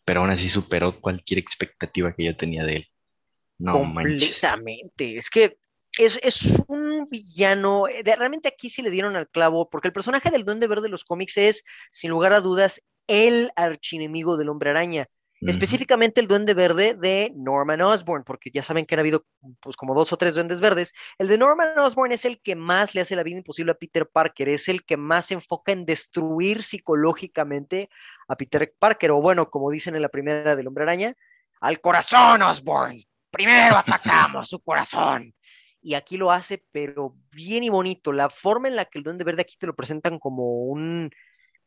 pero aún así superó cualquier expectativa que yo tenía de él. No manches. Completamente. Es que es, es un villano. eh, de- realmente aquí sí le dieron al clavo, porque el personaje del Duende Verde de los cómics es, sin lugar a dudas, el archienemigo del Hombre Araña. Específicamente el Duende Verde de Norman Osborn, porque ya saben que han habido pues como dos o tres Duendes Verdes. El de Norman Osborn es el que más le hace la vida imposible a Peter Parker, es el que más se enfoca en destruir psicológicamente a Peter Parker, o bueno, como dicen en la primera del Hombre Araña, al corazón Osborn. Primero atacamos su corazón. Y aquí lo hace, pero bien y bonito. La forma en la que el Duende Verde aquí te lo presentan como un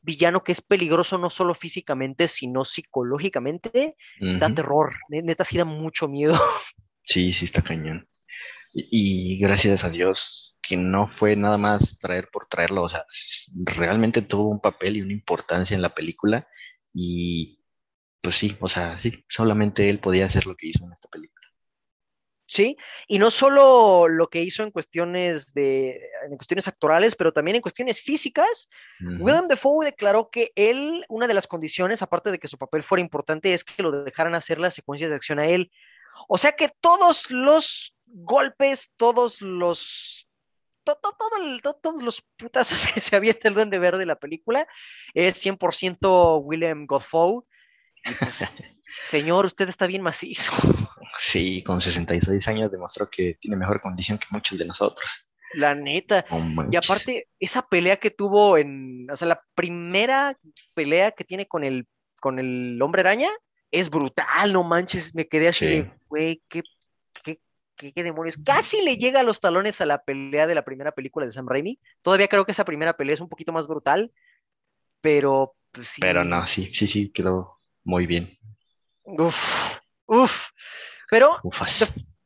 villano que es peligroso no solo físicamente, sino psicológicamente, da terror, neta sí da mucho miedo. Sí, sí está cañón. Y, gracias a Dios que no fue nada más traer por traerlo, o sea, realmente tuvo un papel y una importancia en la película y pues sí, o sea, sí, solamente él podía hacer lo que hizo en esta película. ¿Sí? Y no solo lo que hizo en cuestiones de en cuestiones actorales, pero también en cuestiones físicas. William Defoe declaró que él, una de las condiciones, aparte de que su papel fuera importante, es que lo dejaran hacer las secuencias de acción a él. O sea que todos los golpes, todos los todos los putazos que se avienta el Duende Verde de la película es 100% William. Pues, señor, usted está bien macizo. Sí, con 66 años demostró que tiene mejor condición que muchos de nosotros. La neta. y aparte, esa pelea que tuvo en, o sea, la primera pelea que tiene con el, con el hombre araña es brutal, no manches, me quedé así, güey, qué, qué, qué, demonios. Casi le llega a los talones a la pelea de la primera película de Sam Raimi. Todavía creo que esa primera pelea es un poquito más brutal, pero pues, sí. Pero no, sí, sí, sí, quedó muy bien. Uf, uf. Pero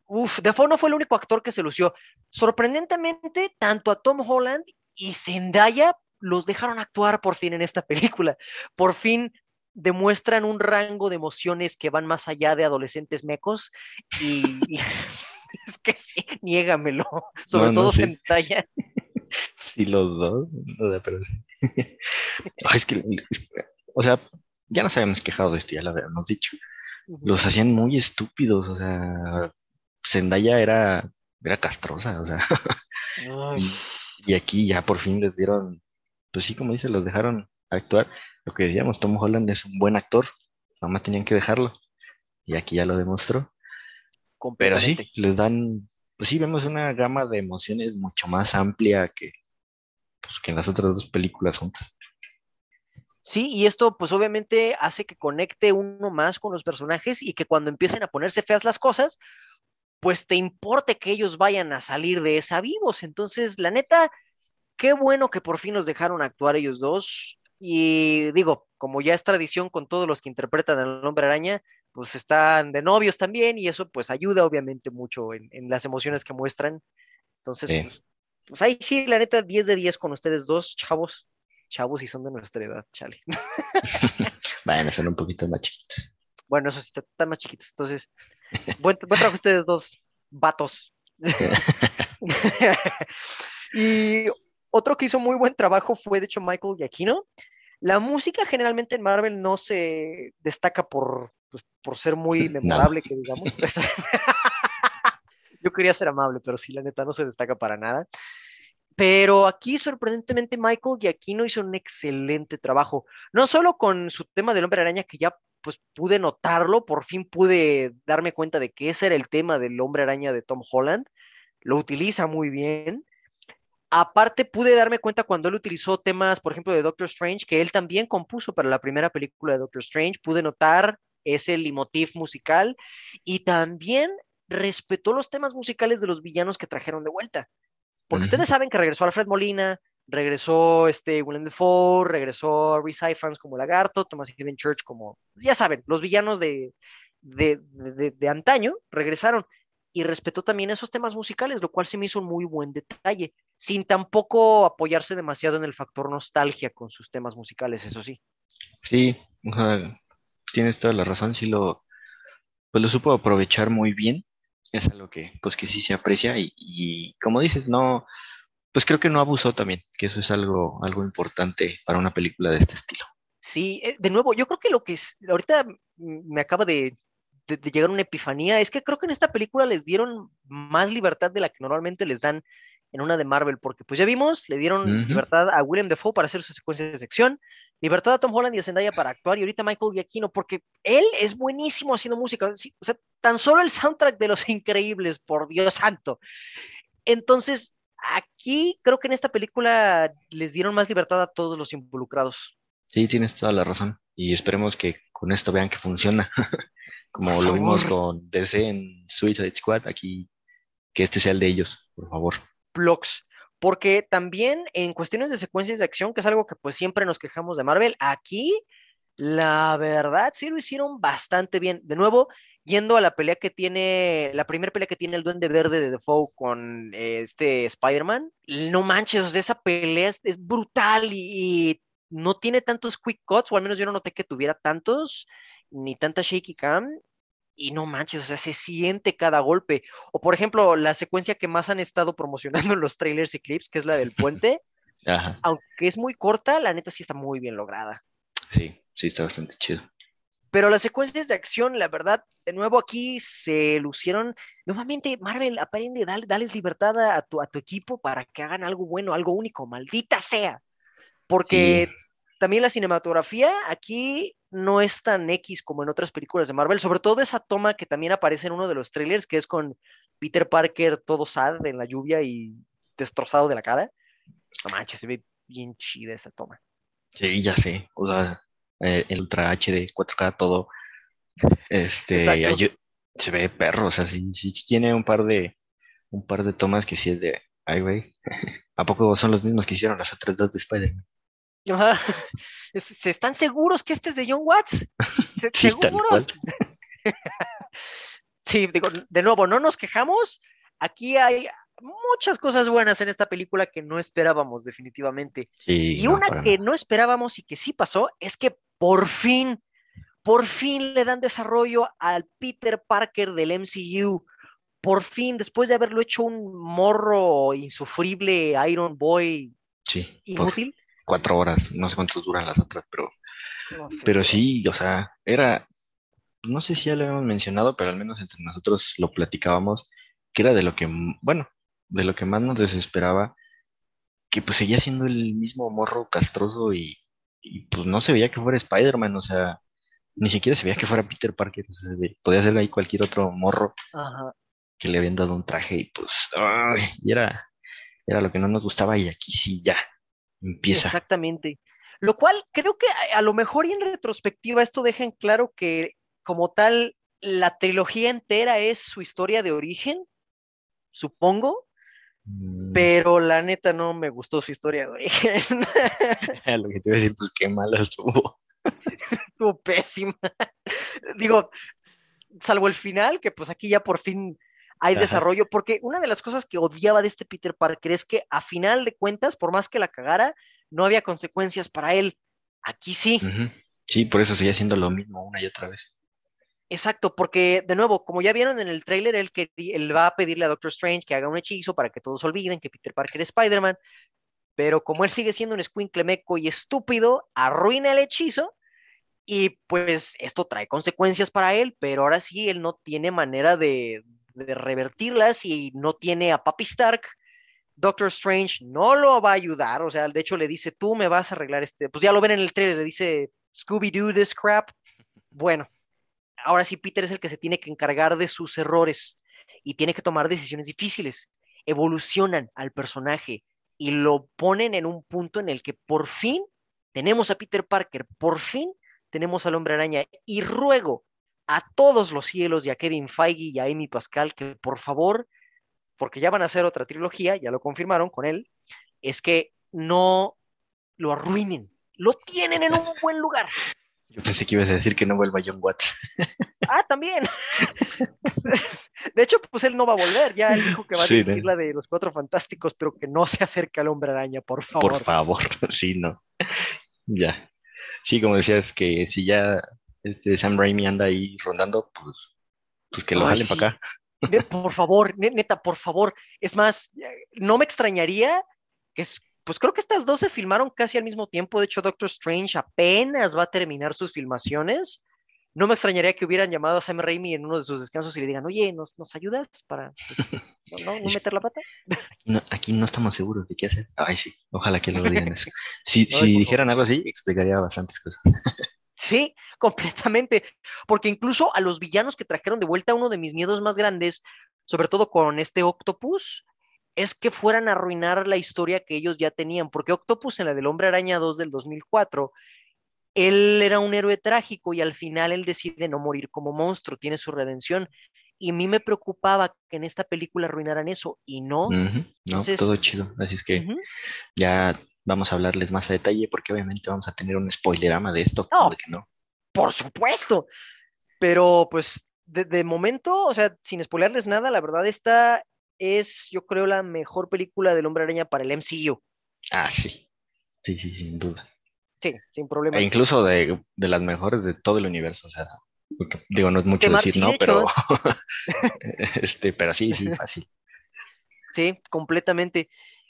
uf, Defoe no fue el único actor que se lució. Sorprendentemente, tanto a Tom Holland y Zendaya los dejaron actuar por fin en esta película. Por fin demuestran un rango de emociones que van más allá de adolescentes mecos y, es que sí, niégamelo, sobre todo Zendaya. Sí, los dos, pero es que, o sea, ya nos habíamos quejado de esto, ya lo habíamos dicho, los hacían muy estúpidos, o sea, Zendaya era, era castrosa, o sea, y, aquí ya por fin les dieron, pues sí, como dice, los dejaron actuar. Lo que decíamos, Tom Holland es un buen actor, mamá tenían que dejarlo, y aquí ya lo demostró. Pero sí, les dan, pues sí, vemos una gama de emociones mucho más amplia que, pues, que en las otras dos películas juntas. Sí, y esto pues obviamente hace que conecte uno más con los personajes y que cuando empiecen a ponerse feas las cosas, pues te importe que ellos vayan a salir de esa vivos. Entonces, la neta, qué bueno que por fin los dejaron actuar ellos dos. Y digo, como ya es tradición con todos los que interpretan al hombre araña, pues están de novios también y eso pues ayuda obviamente mucho en, las emociones que muestran. Entonces, pues, pues, ahí sí, la neta, 10 de 10 con ustedes dos, chavos chavos y son de nuestra edad, chale. Van a ser un poquito más chiquitos. Bueno, eso sí, están más chiquitos. Entonces, buen, buen trabajo ustedes dos, vatos. y otro que hizo muy buen trabajo fue, de hecho, Michael Giacchino. La música generalmente en Marvel no se destaca por, pues, por ser muy memorable, que digamos. Yo quería ser amable, pero sí, la neta no se destaca para nada. Pero aquí, sorprendentemente, Michael Giacchino hizo un excelente trabajo. No solo con su tema del hombre araña, que ya pues pude notarlo, por fin pude darme cuenta de que ese era el tema del hombre araña de Tom Holland. Lo utiliza muy bien. Aparte, pude darme cuenta cuando él utilizó temas, por ejemplo, de Doctor Strange, que él también compuso para la primera película de Doctor Strange. Pude notar ese limotif musical y también respetó los temas musicales de los villanos que trajeron de vuelta. Porque ustedes saben que regresó Alfred Molina, regresó este Willem Dafoe, regresó Reese Ifans como Lagarto, Thomas Hayden Church como, ya saben, los villanos de, de, de, antaño regresaron. Y respetó también esos temas musicales, lo cual se me hizo un muy buen detalle, sin tampoco apoyarse demasiado en el factor nostalgia con sus temas musicales, eso sí. Sí, tienes toda la razón, sí lo, pues lo supo aprovechar muy bien es algo que, pues que sí se aprecia y, como dices, no, pues creo que no abusó también, que eso es algo, algo importante para una película de este estilo. Sí, eh, de nuevo, yo creo que lo que es, ahorita me acaba de, llegar una epifanía, es que creo que en esta película les dieron más libertad de la que normalmente les dan en una de Marvel, porque pues ya vimos, le dieron libertad a William Defoe para hacer sus secuencias de sección, libertad a Tom Holland y a Zendaya para actuar y ahorita Michael Giacchino, porque él es buenísimo haciendo música. o sea, tan solo el soundtrack de Los Increíbles, por Dios santo. Entonces, aquí creo que en esta película les dieron más libertad a todos los involucrados. Sí, tienes toda la razón. Y esperemos que con esto vean que funciona. Como lo vimos con DC en Suicide Squad, aquí que este sea el de ellos, por favor. Blocks. Porque también en cuestiones de secuencias de acción, que es algo que pues siempre nos quejamos de Marvel, aquí la verdad sí lo hicieron bastante bien. De nuevo, yendo a la pelea que tiene, la primera pelea que tiene el Duende Verde de Defoe con eh, este Spider-Man, no manches, esa pelea es, brutal y, no tiene tantos quick cuts, o al menos yo no noté que tuviera tantos, ni tanta shaky cam, y no manches, o sea, se siente cada golpe. O por ejemplo, la secuencia que más han estado promocionando en los trailers y clips, que es la del puente, aunque es muy corta, la neta sí está muy bien lograda. Sí, sí, está bastante chido. Pero las secuencias de acción, la verdad, de nuevo aquí se lucieron. Nuevamente, Marvel aprende, dale, dales libertad a tu, a tu equipo para que hagan algo bueno, algo único, maldita sea. Porque también la cinematografía aquí no es tan X como en otras películas de Marvel, sobre todo esa toma que también aparece en uno de los trailers, que es con Peter Parker todo sad en la lluvia y destrozado de la cara. No manches, se ve bien chida esa toma. Sí, ya sé. O sea, eh, el Ultra HD, 4K, todo. Este, se ve perro, o sea, sí, tiene un par de un par de tomas que sí es de, ay, güey, ¿a poco son los mismos que hicieron las otras dos de Spider-Man? ¿Se están seguros que este es de John Watts? ¿Seguros? sí, digo, de nuevo, no nos quejamos. Aquí hay muchas cosas buenas en esta película que no esperábamos definitivamente. y una que no esperábamos y que sí pasó es que por fin, por fin le dan desarrollo al Peter Parker del MCU. Por fin, después de haberlo hecho un morro insufrible Iron Boy sí, inútil. Cuatro horas, no sé cuántos duran las otras, pero, pero sí, o sea, era, no sé si ya lo habíamos mencionado, pero al menos entre nosotros lo platicábamos, que era de lo que, bueno, de lo que más nos desesperaba, que pues seguía siendo el mismo morro castroso y, pues no se veía que fuera Spider-Man, o sea, ni siquiera se veía que fuera Peter Parker, podía ser ahí cualquier otro morro que le habían dado un traje y pues, y era, era lo que no nos gustaba y aquí sí ya empieza. Exactamente. Lo cual creo que a, a lo mejor y en retrospectiva esto deja en claro que como tal la trilogía entera es su historia de origen, supongo, Mm. Pero la neta no me gustó su historia de origen. Lo que te iba a decir, pues qué mala estuvo. estuvo pésima. Digo, salvo el final, que pues aquí ya por fin hay desarrollo, porque una de las cosas que odiaba de este Peter Parker es que a final de cuentas, por más que la cagara, no había consecuencias para él. Aquí sí. Sí, por eso seguía haciendo lo mismo una y otra vez. Exacto, porque de nuevo, como ya vieron en el tráiler, él, que, él va a pedirle a Doctor Strange que haga un hechizo para que todos olviden que Peter Parker es Spider-Man, pero como él sigue siendo un escuincle meco y estúpido, arruina el hechizo y pues esto trae consecuencias para él, pero ahora sí él no tiene manera de, de revertirlas y no tiene a Papi Stark. Doctor Strange no lo va a ayudar, o sea, de hecho le dice, tú me vas a arreglar este, pues ya lo ven en el trailer, le dice, Scooby-Doo this crap. Bueno, ahora sí Peter es el que se tiene que encargar de sus errores y tiene que tomar decisiones difíciles. Evolucionan al personaje y lo ponen en un punto en el que por fin tenemos a Peter Parker, por fin tenemos al hombre araña y ruego a todos los cielos y a Kevin Feige y a Amy Pascal que por favor, porque ya van a hacer otra trilogía, ya lo confirmaron con él, es que no lo arruinen, lo tienen en un buen lugar. Yo pensé que ibas a decir que no vuelva John Watts. Ah, también. De hecho, pues él no va a volver. Ya él dijo que va a dirigir la de los cuatro fantásticos, pero que no se acerque al hombre araña, por favor. Por favor, sí, no. Ya. Sí, como decías, que si ya este Sam Raimi anda ahí rondando, pues, pues que lo jalen para acá. Por favor, neta, por favor. Es más, no me extrañaría que, pues creo que estas dos se filmaron casi al mismo tiempo. De hecho, Doctor Strange apenas va a terminar sus filmaciones. no me extrañaría que hubieran llamado a Sam Raimi en uno de sus descansos y le digan, oye, ¿nos, nos ayudas para pues, no, no, meter la pata? Aquí no, aquí no, estamos seguros de qué hacer. Ay, sí, ojalá que lo digan eso. Si, si dijeran algo así, explicaría bastantes cosas. Sí, completamente. Porque incluso a los villanos que trajeron de vuelta, uno de mis miedos más grandes, sobre todo con este Octopus, es que fueran a arruinar la historia que ellos ya tenían. Porque Octopus en la del Hombre Araña 2 del 2004, él era un héroe trágico y al final él decide no morir como monstruo, tiene su redención. Y a mí me preocupaba que en esta película arruinaran eso y no. No, todo chido. Así es que ya vamos a hablarles más a detalle porque obviamente vamos a tener un spoilerama de esto. No, no. Por supuesto. Pero pues de, momento, o sea, sin spoilerles nada, la verdad esta es, yo creo, la mejor película del Hombre Araña para el MCU. Ah, sí. Sí, sí, sin duda. Sí, sin problema. E incluso de, las mejores de todo el universo, o sea, digo, no es mucho decir, ¿no? Pero, este, pero sí, sí, fácil. Sí, completamente.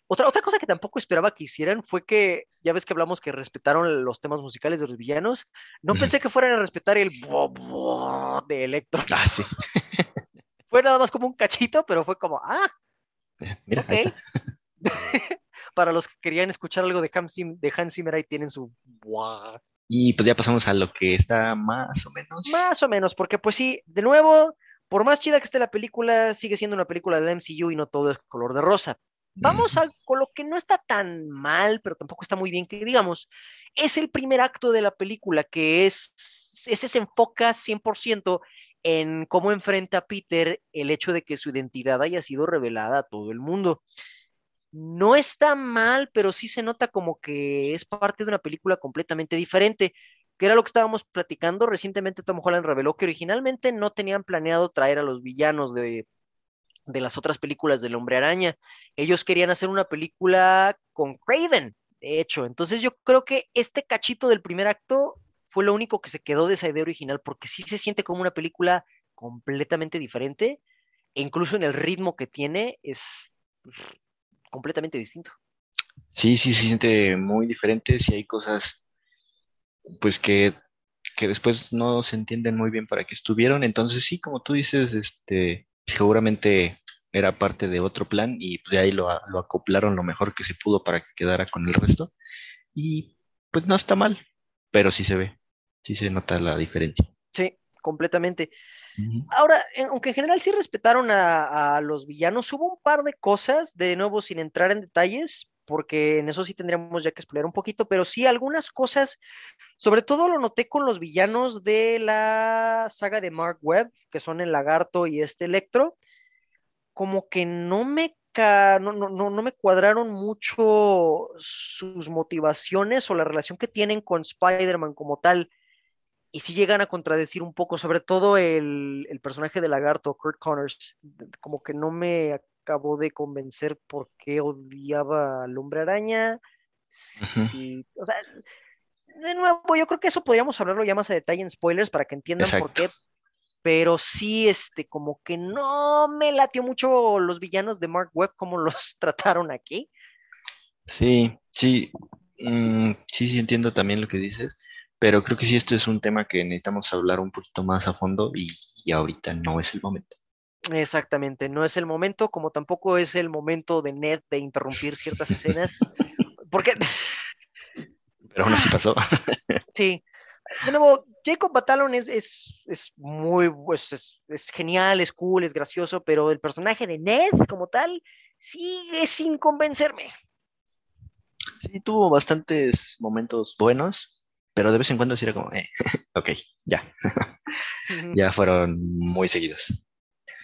Otra, otra cosa que tampoco esperaba que hicieran fue que, ya ves que hablamos que respetaron los temas musicales de los villanos, no pensé que fueran a respetar el de Electro. Ah, sí. fue nada más como un cachito, pero fue como, ah, mira, Para los que querían escuchar algo de Hans, de Hans Zimmer, ahí tienen su... Y pues ya pasamos a lo que está más o menos. Más o menos, porque pues sí, de nuevo, por más chida que esté la película, sigue siendo una película del MCU y no todo es color de rosa. Vamos a, con lo que no está tan mal, pero tampoco está muy bien que digamos, es el primer acto de la película, que es, ese se enfoca 100% en cómo enfrenta Peter el hecho de que su identidad haya sido revelada a todo el mundo. No está mal, pero sí se nota como que es parte de una película completamente diferente, que era lo que estábamos platicando. Recientemente Tom Holland reveló que originalmente no tenían planeado traer a los villanos de de las otras películas del Hombre Araña. Ellos querían hacer una película con Craven, de hecho. Entonces yo creo que este cachito del primer acto fue lo único que se quedó de esa idea original, porque sí se siente como una película completamente diferente, e incluso en el ritmo que tiene es pues, completamente distinto. Sí, sí, se siente muy diferente, sí hay cosas pues que, que después no se entienden muy bien para qué estuvieron, entonces sí, como tú dices, este, seguramente era parte de otro plan y pues de ahí lo, lo, acoplaron lo mejor que se pudo para que quedara con el resto. Y pues no está mal, pero sí se ve, sí se nota la diferencia. Sí, completamente. Ahora, aunque en general sí respetaron a, a, los villanos, hubo un par de cosas, de nuevo sin entrar en detalles, porque en eso sí tendríamos ya que explorar un poquito, pero sí algunas cosas, sobre todo lo noté con los villanos de la saga de Mark Webb, que son el lagarto y este electro, como que no me, no, no, no me cuadraron mucho sus motivaciones o la relación que tienen con Spider-Man como tal. Y sí llegan a contradecir un poco, sobre todo el, el personaje de lagarto, Kurt Connors, como que no me acabó de convencer por qué odiaba al hombre araña. de nuevo, yo creo que eso podríamos hablarlo ya más a detalle en spoilers para que entiendan por qué. Pero sí, este, como que no me latió mucho los villanos de Mark Webb, como los trataron aquí. Sí, sí, mm, sí, sí entiendo también lo que dices, pero creo que sí esto es un tema que necesitamos hablar un poquito más a fondo y ahorita no es el momento. Exactamente, no es el momento, como tampoco es el momento de Ned de interrumpir ciertas escenas, porque... Pero aún así pasó. sí. De nuevo, Jacob Batalon es, es, es muy, pues, es, es, genial, es cool, es gracioso, pero el personaje de Ned como tal sigue sin convencerme. Sí, tuvo bastantes momentos buenos, pero de vez en cuando sí era como, eh, ok, ya. ya fueron muy seguidos.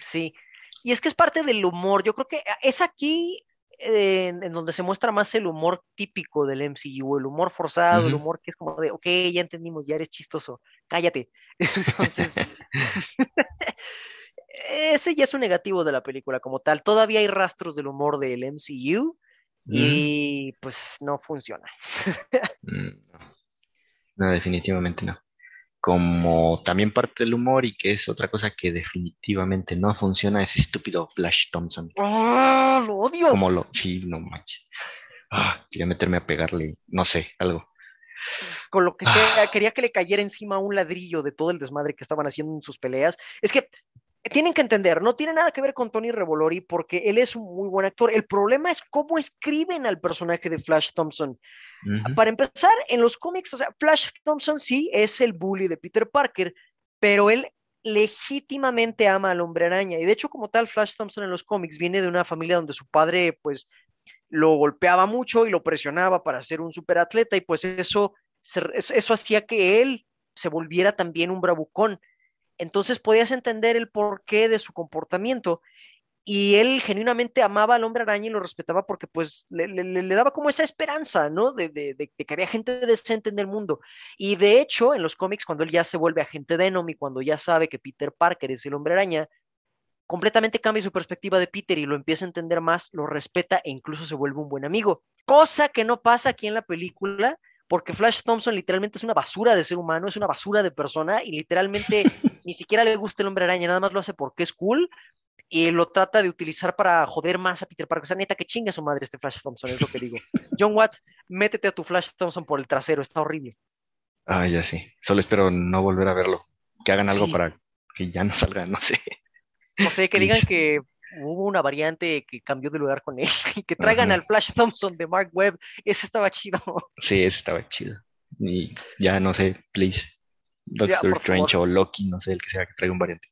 Sí, y es que es parte del humor. Yo creo que es aquí en, donde se muestra más el humor típico del MCU, el humor forzado, el humor que es como de, ok, ya entendimos, ya eres chistoso, cállate. Entonces, ese ya es un negativo de la película como tal. Todavía hay rastros del humor del MCU y pues no funciona. Mm, no, definitivamente no como también parte del humor y que es otra cosa que definitivamente no funciona, ese estúpido Flash Thompson. ¡Ah! ¡Lo odio! Como lo. Sí, no manches. Ah, quería meterme a pegarle, no sé, algo. con lo que ah. quería que le cayera encima un ladrillo de todo el desmadre que estaban haciendo en sus peleas. Es que tienen que entender, no tiene nada que ver con Tony Revolori porque él es un muy buen actor. El problema es cómo escriben al personaje de Flash Thompson. Para empezar, en los cómics, o sea, Flash Thompson sí es el bully de Peter Parker, pero él legítimamente ama al hombre araña. Y de hecho, como tal, Flash Thompson en los cómics viene de una familia donde su padre, pues, lo golpeaba mucho y lo presionaba para ser un superatleta y pues eso, eso hacía que él se volviera también un bravucón. Entonces podías entender el porqué de su comportamiento y él genuinamente amaba al hombre araña y lo respetaba porque pues le, daba como esa esperanza, ¿no? De, que había gente decente en el mundo. Y de hecho, en los cómics, cuando él ya se vuelve agente Venom y cuando ya sabe que Peter Parker es el hombre araña, completamente cambia su perspectiva de Peter y lo empieza a entender más, lo respeta e incluso se vuelve un buen amigo. Cosa que no pasa aquí en la película, porque Flash Thompson literalmente es una basura de ser humano, es una basura de persona y literalmente ni siquiera le gusta el hombre araña, nada más lo hace porque es cool y lo trata de utilizar para joder más a Peter Parker. O sea, neta, que chinga su madre este Flash Thompson, es lo que digo. John Watts, métete a tu Flash Thompson por el trasero, está horrible. Ah, ya sí. Solo espero no volver a verlo. Que hagan algo para que ya no salga, no sé. No sé, que digan que hubo una variante que cambió de lugar con él y que traigan al Flash Thompson de Mark Webb. Ese estaba chido. Sí, ese estaba chido. Y ya no sé, please. Doctor Strange o Loki, no sé, el que sea que traiga un variante.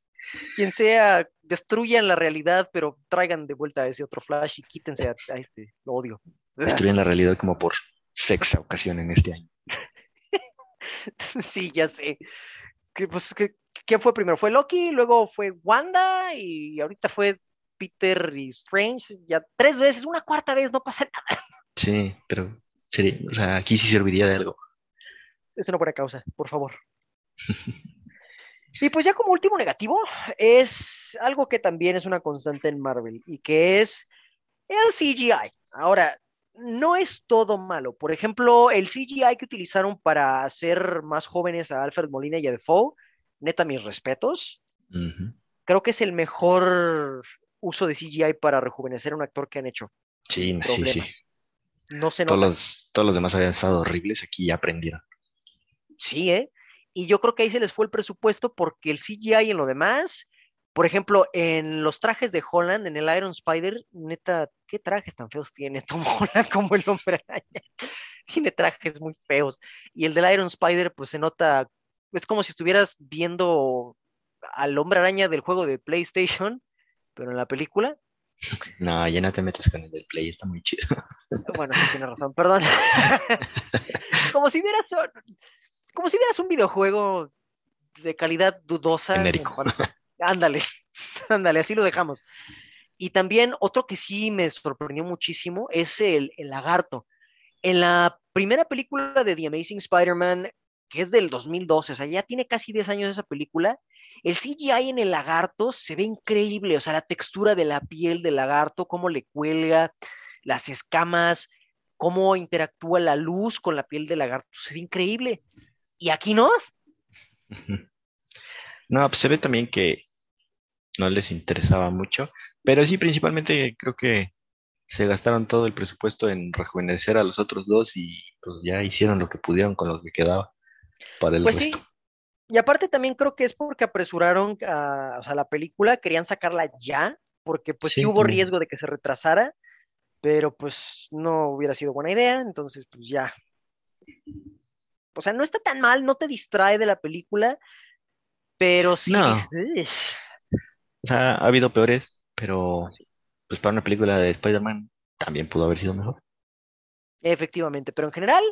Quien sea, destruyan la realidad, pero traigan de vuelta a ese otro Flash y quítense a, este, lo odio. Destruyen la realidad como por sexta ocasión en este año. sí, ya sé. Que, pues, que, ¿Quién fue primero? Fue Loki, luego fue Wanda y ahorita fue Peter y Strange. Ya tres veces, una cuarta vez, no pasa nada. Sí, pero sería, o sea, aquí sí serviría de algo. Eso no por causa, por favor. y pues ya como último negativo, es algo que también es una constante en Marvel y que es el CGI. Ahora, no es todo malo. Por ejemplo, el CGI que utilizaron para hacer más jóvenes a Alfred Molina y a Defoe neta, mis respetos. Creo que es el mejor uso de CGI para rejuvenecer a un actor que han hecho. Sí, sí, sí. No se todos los, todos los demás habían estado horribles, aquí ya aprendieron. Sí, ¿eh? Y yo creo que ahí se les fue el presupuesto porque el CGI en lo demás, por ejemplo, en los trajes de Holland, en el Iron Spider, neta, ¿qué trajes tan feos tiene Tom Holland como el hombre araña? tiene trajes muy feos. Y el del Iron Spider, pues se nota es como si estuvieras viendo al hombre araña del juego de PlayStation, pero en la película. No, ya no te metas con el del Play, está muy chido. Bueno, sí tienes razón, perdón. como si vieras como si vieras un videojuego de calidad dudosa. Genérico. Ándale, ándale, así lo dejamos. Y también otro que sí me sorprendió muchísimo es el, el lagarto. En la primera película de The Amazing Spider-Man, que es del 2012, o sea, ya tiene casi 10 años esa película, el CGI en el lagarto se ve increíble, o sea, la textura de la piel del lagarto, cómo le cuelga, las escamas, cómo interactúa la luz con la piel del lagarto, se ve increíble. Y aquí no. No, pues se ve también que no les interesaba mucho, pero sí, principalmente creo que se gastaron todo el presupuesto en rejuvenecer a los otros dos y pues ya hicieron lo que pudieron con lo que quedaba para el pues Sí. Y aparte también creo que es porque apresuraron a, o sea, la película, querían sacarla ya, porque pues sí, hubo riesgo de que se retrasara, pero pues no hubiera sido buena idea, entonces pues ya. O sea, no está tan mal, no te distrae de la película, pero sí. No. O sea, ha habido peores, pero pues para una película de Spider-Man también pudo haber sido mejor. Efectivamente, pero en general,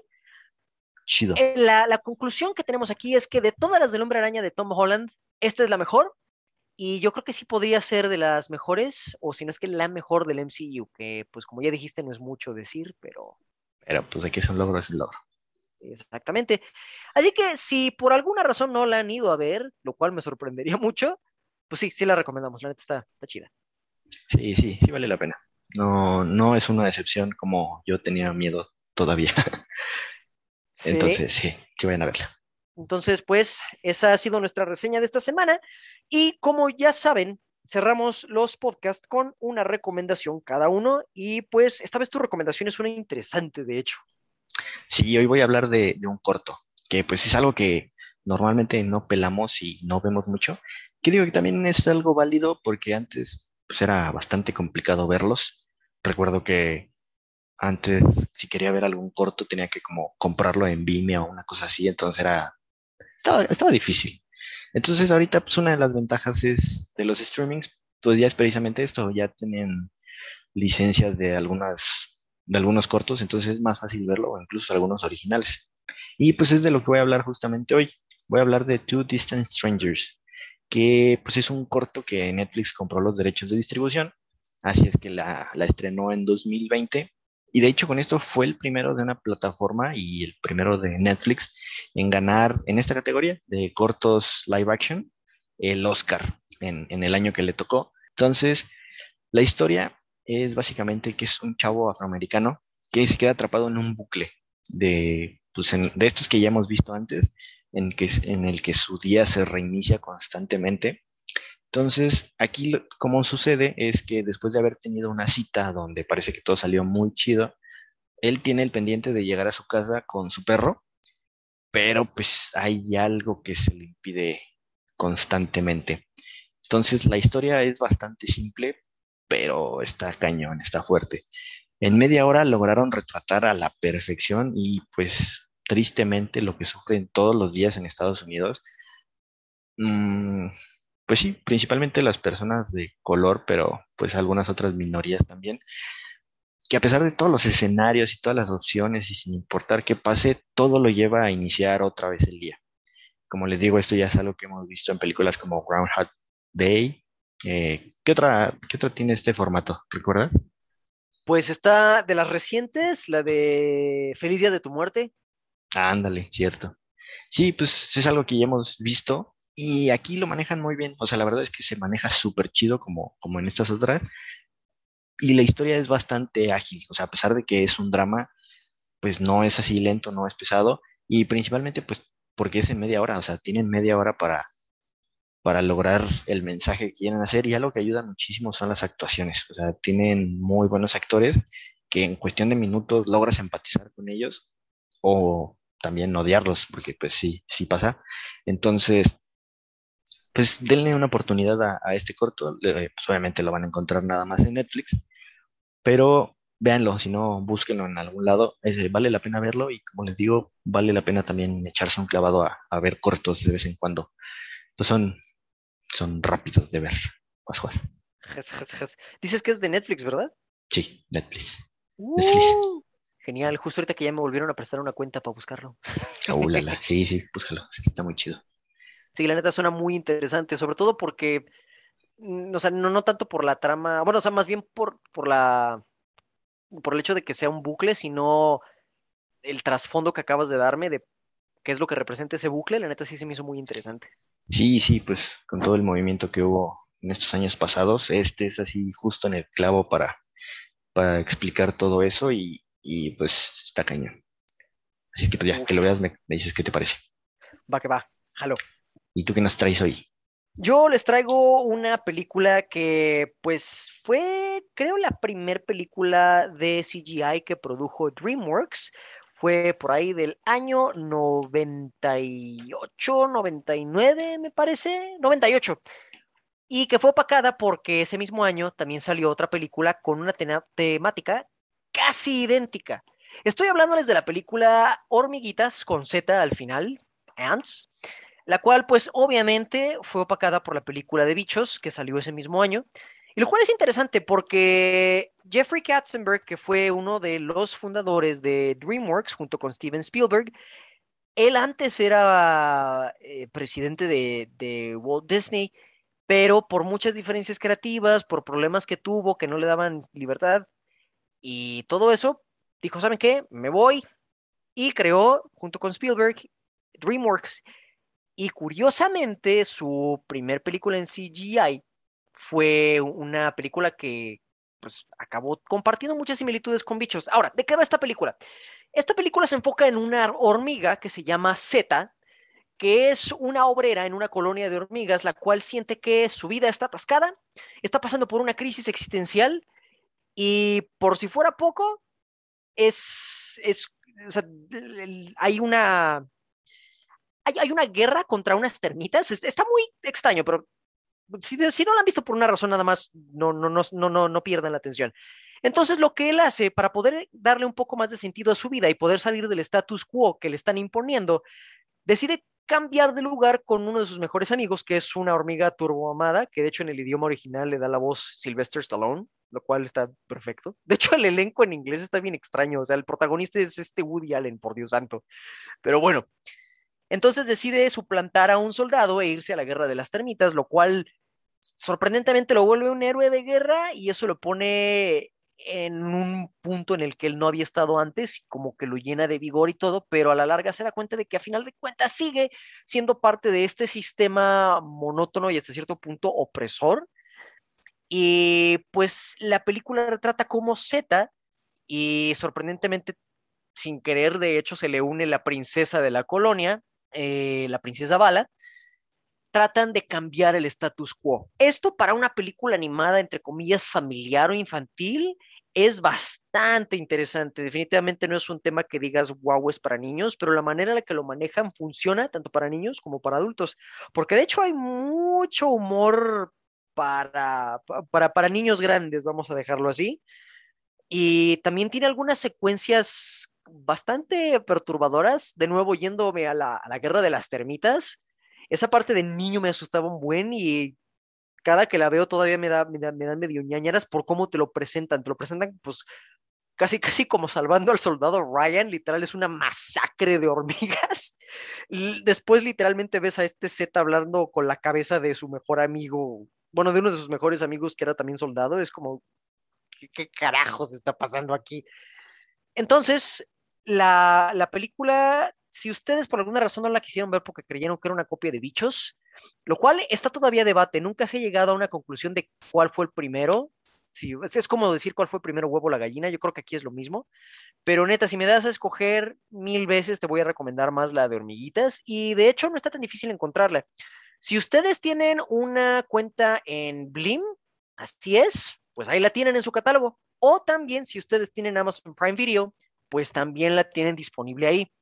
eh, la, conclusión que tenemos aquí es que de todas las del Hombre Araña de Tom Holland, esta es la mejor. Y yo creo que sí podría ser de las mejores, o si no es que la mejor del MCU, que pues como ya dijiste no es mucho decir, pero... Pero pues aquí es un logro, es un logro. Exactamente. Así que si por alguna razón no la han ido a ver, lo cual me sorprendería mucho, pues sí, sí la recomendamos, la neta está, está chida. Sí, sí, sí vale la pena. No, no es una decepción como yo tenía miedo todavía. Entonces, sí, sí vayan a verla. Entonces, pues, esa ha sido nuestra reseña de esta semana. Y como ya saben, cerramos los podcasts con una recomendación cada uno. Y pues, esta vez tu recomendación es una interesante, de hecho. Sí, hoy voy a hablar de, de un corto, que pues es algo que normalmente no pelamos y no vemos mucho, que digo que también es algo válido porque antes pues era bastante complicado verlos. Recuerdo que antes si quería ver algún corto tenía que como comprarlo en Vimeo o una cosa así, entonces era estaba, estaba difícil. Entonces ahorita pues una de las ventajas es de los streamings, pues ya es precisamente esto, ya tienen licencias de algunas de algunos cortos, entonces es más fácil verlo o incluso algunos originales. Y pues es de lo que voy a hablar justamente hoy. Voy a hablar de Two Distant Strangers, que pues es un corto que Netflix compró los derechos de distribución, así es que la, la estrenó en 2020 y de hecho con esto fue el primero de una plataforma y el primero de Netflix en ganar en esta categoría de cortos live action el Oscar en, en el año que le tocó. Entonces, la historia es básicamente que es un chavo afroamericano que se queda atrapado en un bucle de, pues de estos que ya hemos visto antes, en, que, en el que su día se reinicia constantemente. Entonces, aquí como sucede es que después de haber tenido una cita donde parece que todo salió muy chido, él tiene el pendiente de llegar a su casa con su perro, pero pues hay algo que se le impide constantemente. Entonces, la historia es bastante simple, pero está cañón, está fuerte. En media hora lograron retratar a la perfección y pues tristemente lo que sufren todos los días en Estados Unidos. Mm, pues sí, principalmente las personas de color, pero pues algunas otras minorías también, que a pesar de todos los escenarios y todas las opciones y sin importar qué pase, todo lo lleva a iniciar otra vez el día. Como les digo, esto ya es algo que hemos visto en películas como Groundhog Day. Eh, ¿qué, otra, ¿Qué otra tiene este formato? ¿Recuerdas? Pues está de las recientes, la de Feliz Día de tu Muerte, Ándale, cierto. Sí, pues es algo que ya hemos visto y aquí lo manejan muy bien. O sea, la verdad es que se maneja súper chido como, como en estas otras. Y la historia es bastante ágil. O sea, a pesar de que es un drama, pues no es así lento, no es pesado. Y principalmente, pues, porque es en media hora. O sea, tienen media hora para, para lograr el mensaje que quieren hacer. Y algo que ayuda muchísimo son las actuaciones. O sea, tienen muy buenos actores que en cuestión de minutos logras empatizar con ellos o también odiarlos, porque pues sí, sí pasa. Entonces, pues denle una oportunidad a, este corto, pues obviamente lo van a encontrar nada más en Netflix, pero véanlo, si no, búsquenlo en algún lado, vale la pena verlo y como les digo, vale la pena también echarse un clavado a, ver cortos de vez en cuando. Pues son, son rápidos de ver. Dices que es de Netflix, ¿verdad? Sí, Netflix. Uh. Genial, justo ahorita que ya me volvieron a prestar una cuenta para buscarlo. Oh, Sí, sí, búscalo, está muy chido. Sí, la neta suena muy interesante, sobre todo porque, mm, o sea, no, no tanto por la trama, bueno, o sea, más bien por, por la, por el hecho de que sea un bucle, sino el trasfondo que acabas de darme de qué es lo que representa ese bucle, la neta sí se me hizo muy interesante. Sí, sí, pues con todo el movimiento que hubo en estos años pasados, este es así justo en el clavo para, para explicar todo eso y, y pues está cañón. Así que pues ya, que lo veas, me, dices qué te parece. Va que va, jalo. ¿Y tú qué nos traes hoy? Yo les traigo una película que pues fue, creo, la primer película de CGI que produjo DreamWorks. Fue por ahí del año 98, 99, me parece, 98 y que fue opacada porque ese mismo año también salió otra película con una temática casi idéntica. Estoy hablándoles de la película Hormiguitas con Z al final, Ants, la cual pues obviamente fue opacada por la película de Bichos que salió ese mismo año. Y lo cual es interesante porque Jeffrey Katzenberg, que fue uno de los fundadores de DreamWorks junto con Steven Spielberg, él antes era eh, presidente de, de Walt Disney, pero por muchas diferencias creativas, por problemas que tuvo que no le daban libertad, y todo eso, dijo, ¿saben qué? Me voy. Y creó, junto con Spielberg, DreamWorks. Y curiosamente, su primer película en CGI fue una película que pues, acabó compartiendo muchas similitudes con bichos. Ahora, ¿de qué va esta película? Esta película se enfoca en una hormiga que se llama Z, que es una obrera en una colonia de hormigas, la cual siente que su vida está atascada, está pasando por una crisis existencial y por si fuera poco, es, es hay una hay, una guerra contra unas termitas. Está muy extraño, pero si, no lo han visto por una razón nada más, no, no, no, no, no pierdan la atención. Entonces, lo que él hace para poder darle un poco más de sentido a su vida y poder salir del status quo que le están imponiendo, decide cambiar de lugar con uno de sus mejores amigos, que es una hormiga turboamada, que de hecho en el idioma original le da la voz Sylvester Stallone, lo cual está perfecto. De hecho, el elenco en inglés está bien extraño, o sea, el protagonista es este Woody Allen, por Dios santo. Pero bueno, entonces decide suplantar a un soldado e irse a la guerra de las termitas, lo cual sorprendentemente lo vuelve un héroe de guerra y eso lo pone en un punto en el que él no había estado antes y como que lo llena de vigor y todo, pero a la larga se da cuenta de que a final de cuentas sigue siendo parte de este sistema monótono y hasta cierto punto opresor. Y pues la película retrata cómo Z y sorprendentemente sin querer de hecho se le une la princesa de la colonia, eh, la princesa Bala, tratan de cambiar el status quo. Esto para una película animada, entre comillas, familiar o infantil, es bastante interesante. Definitivamente no es un tema que digas, wow, es para niños, pero la manera en la que lo manejan funciona tanto para niños como para adultos, porque de hecho hay mucho humor para, para, para niños grandes, vamos a dejarlo así. Y también tiene algunas secuencias bastante perturbadoras, de nuevo yéndome a la, a la guerra de las termitas esa parte de niño me asustaba un buen y cada que la veo todavía me da, me da, me dan medio ñañaras por cómo te lo presentan. Te lo presentan pues casi casi como salvando al soldado Ryan, literal es una masacre de hormigas. Después literalmente ves a este Z hablando con la cabeza de su mejor amigo, bueno, de uno de sus mejores amigos que era también soldado, es como, ¿qué, qué carajos está pasando aquí? Entonces, la, la película si ustedes por alguna razón no la quisieron ver porque creyeron que era una copia de bichos, lo cual está todavía debate, nunca se ha llegado a una conclusión de cuál fue el primero. Sí, es, como decir cuál fue primero huevo o la gallina, yo creo que aquí es lo mismo. Pero neta, si me das a escoger mil veces, te voy a recomendar más la de hormiguitas. Y de hecho, no está tan difícil encontrarla. Si ustedes tienen una cuenta en Blim, así es, pues ahí la tienen en su catálogo. O también, si ustedes tienen Amazon Prime Video, pues también la tienen disponible ahí.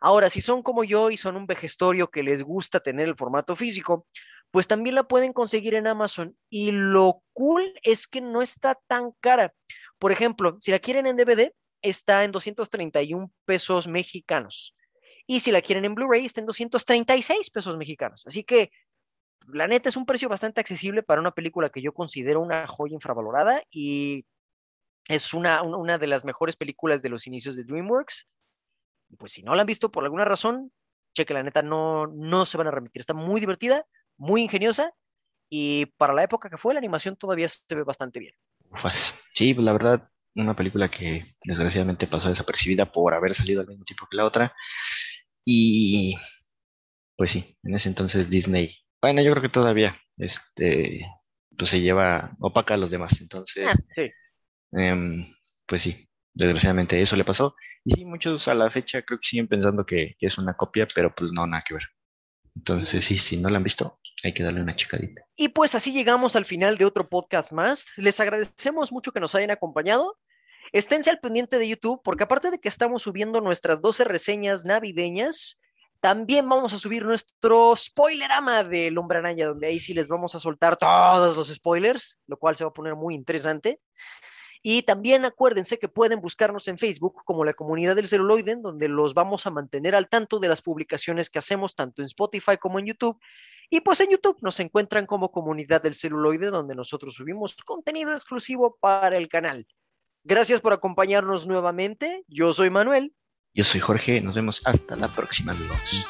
Ahora, si son como yo y son un vejestorio que les gusta tener el formato físico, pues también la pueden conseguir en Amazon. Y lo cool es que no está tan cara. Por ejemplo, si la quieren en DVD, está en 231 pesos mexicanos. Y si la quieren en Blu-ray, está en 236 pesos mexicanos. Así que, la neta, es un precio bastante accesible para una película que yo considero una joya infravalorada y es una, una de las mejores películas de los inicios de DreamWorks pues si no la han visto por alguna razón, cheque, la neta, no, no se van a remitir. Está muy divertida, muy ingeniosa y para la época que fue, la animación todavía se ve bastante bien. Ufas. Sí, pues la verdad, una película que desgraciadamente pasó desapercibida por haber salido al mismo tiempo que la otra. Y pues sí, en ese entonces Disney, bueno, yo creo que todavía, este, pues se lleva opaca a los demás. Entonces, ah, sí. Em, pues sí, desgraciadamente eso le pasó. Y sí, muchos a la fecha creo que siguen pensando que, es una copia, pero pues no, nada que ver. Entonces, sí, si no la han visto, hay que darle una checadita. Y pues así llegamos al final de otro podcast más. Les agradecemos mucho que nos hayan acompañado. Esténse al pendiente de YouTube, porque aparte de que estamos subiendo nuestras 12 reseñas navideñas, también vamos a subir nuestro spoilerama de Hombre Araña, donde ahí sí les vamos a soltar todos los spoilers, lo cual se va a poner muy interesante. Y también acuérdense que pueden buscarnos en Facebook como la comunidad del celuloide, donde los vamos a mantener al tanto de las publicaciones que hacemos tanto en Spotify como en YouTube. Y pues en YouTube nos encuentran como comunidad del celuloide, donde nosotros subimos contenido exclusivo para el canal. Gracias por acompañarnos nuevamente. Yo soy Manuel. Yo soy Jorge. Nos vemos hasta la próxima, amigos.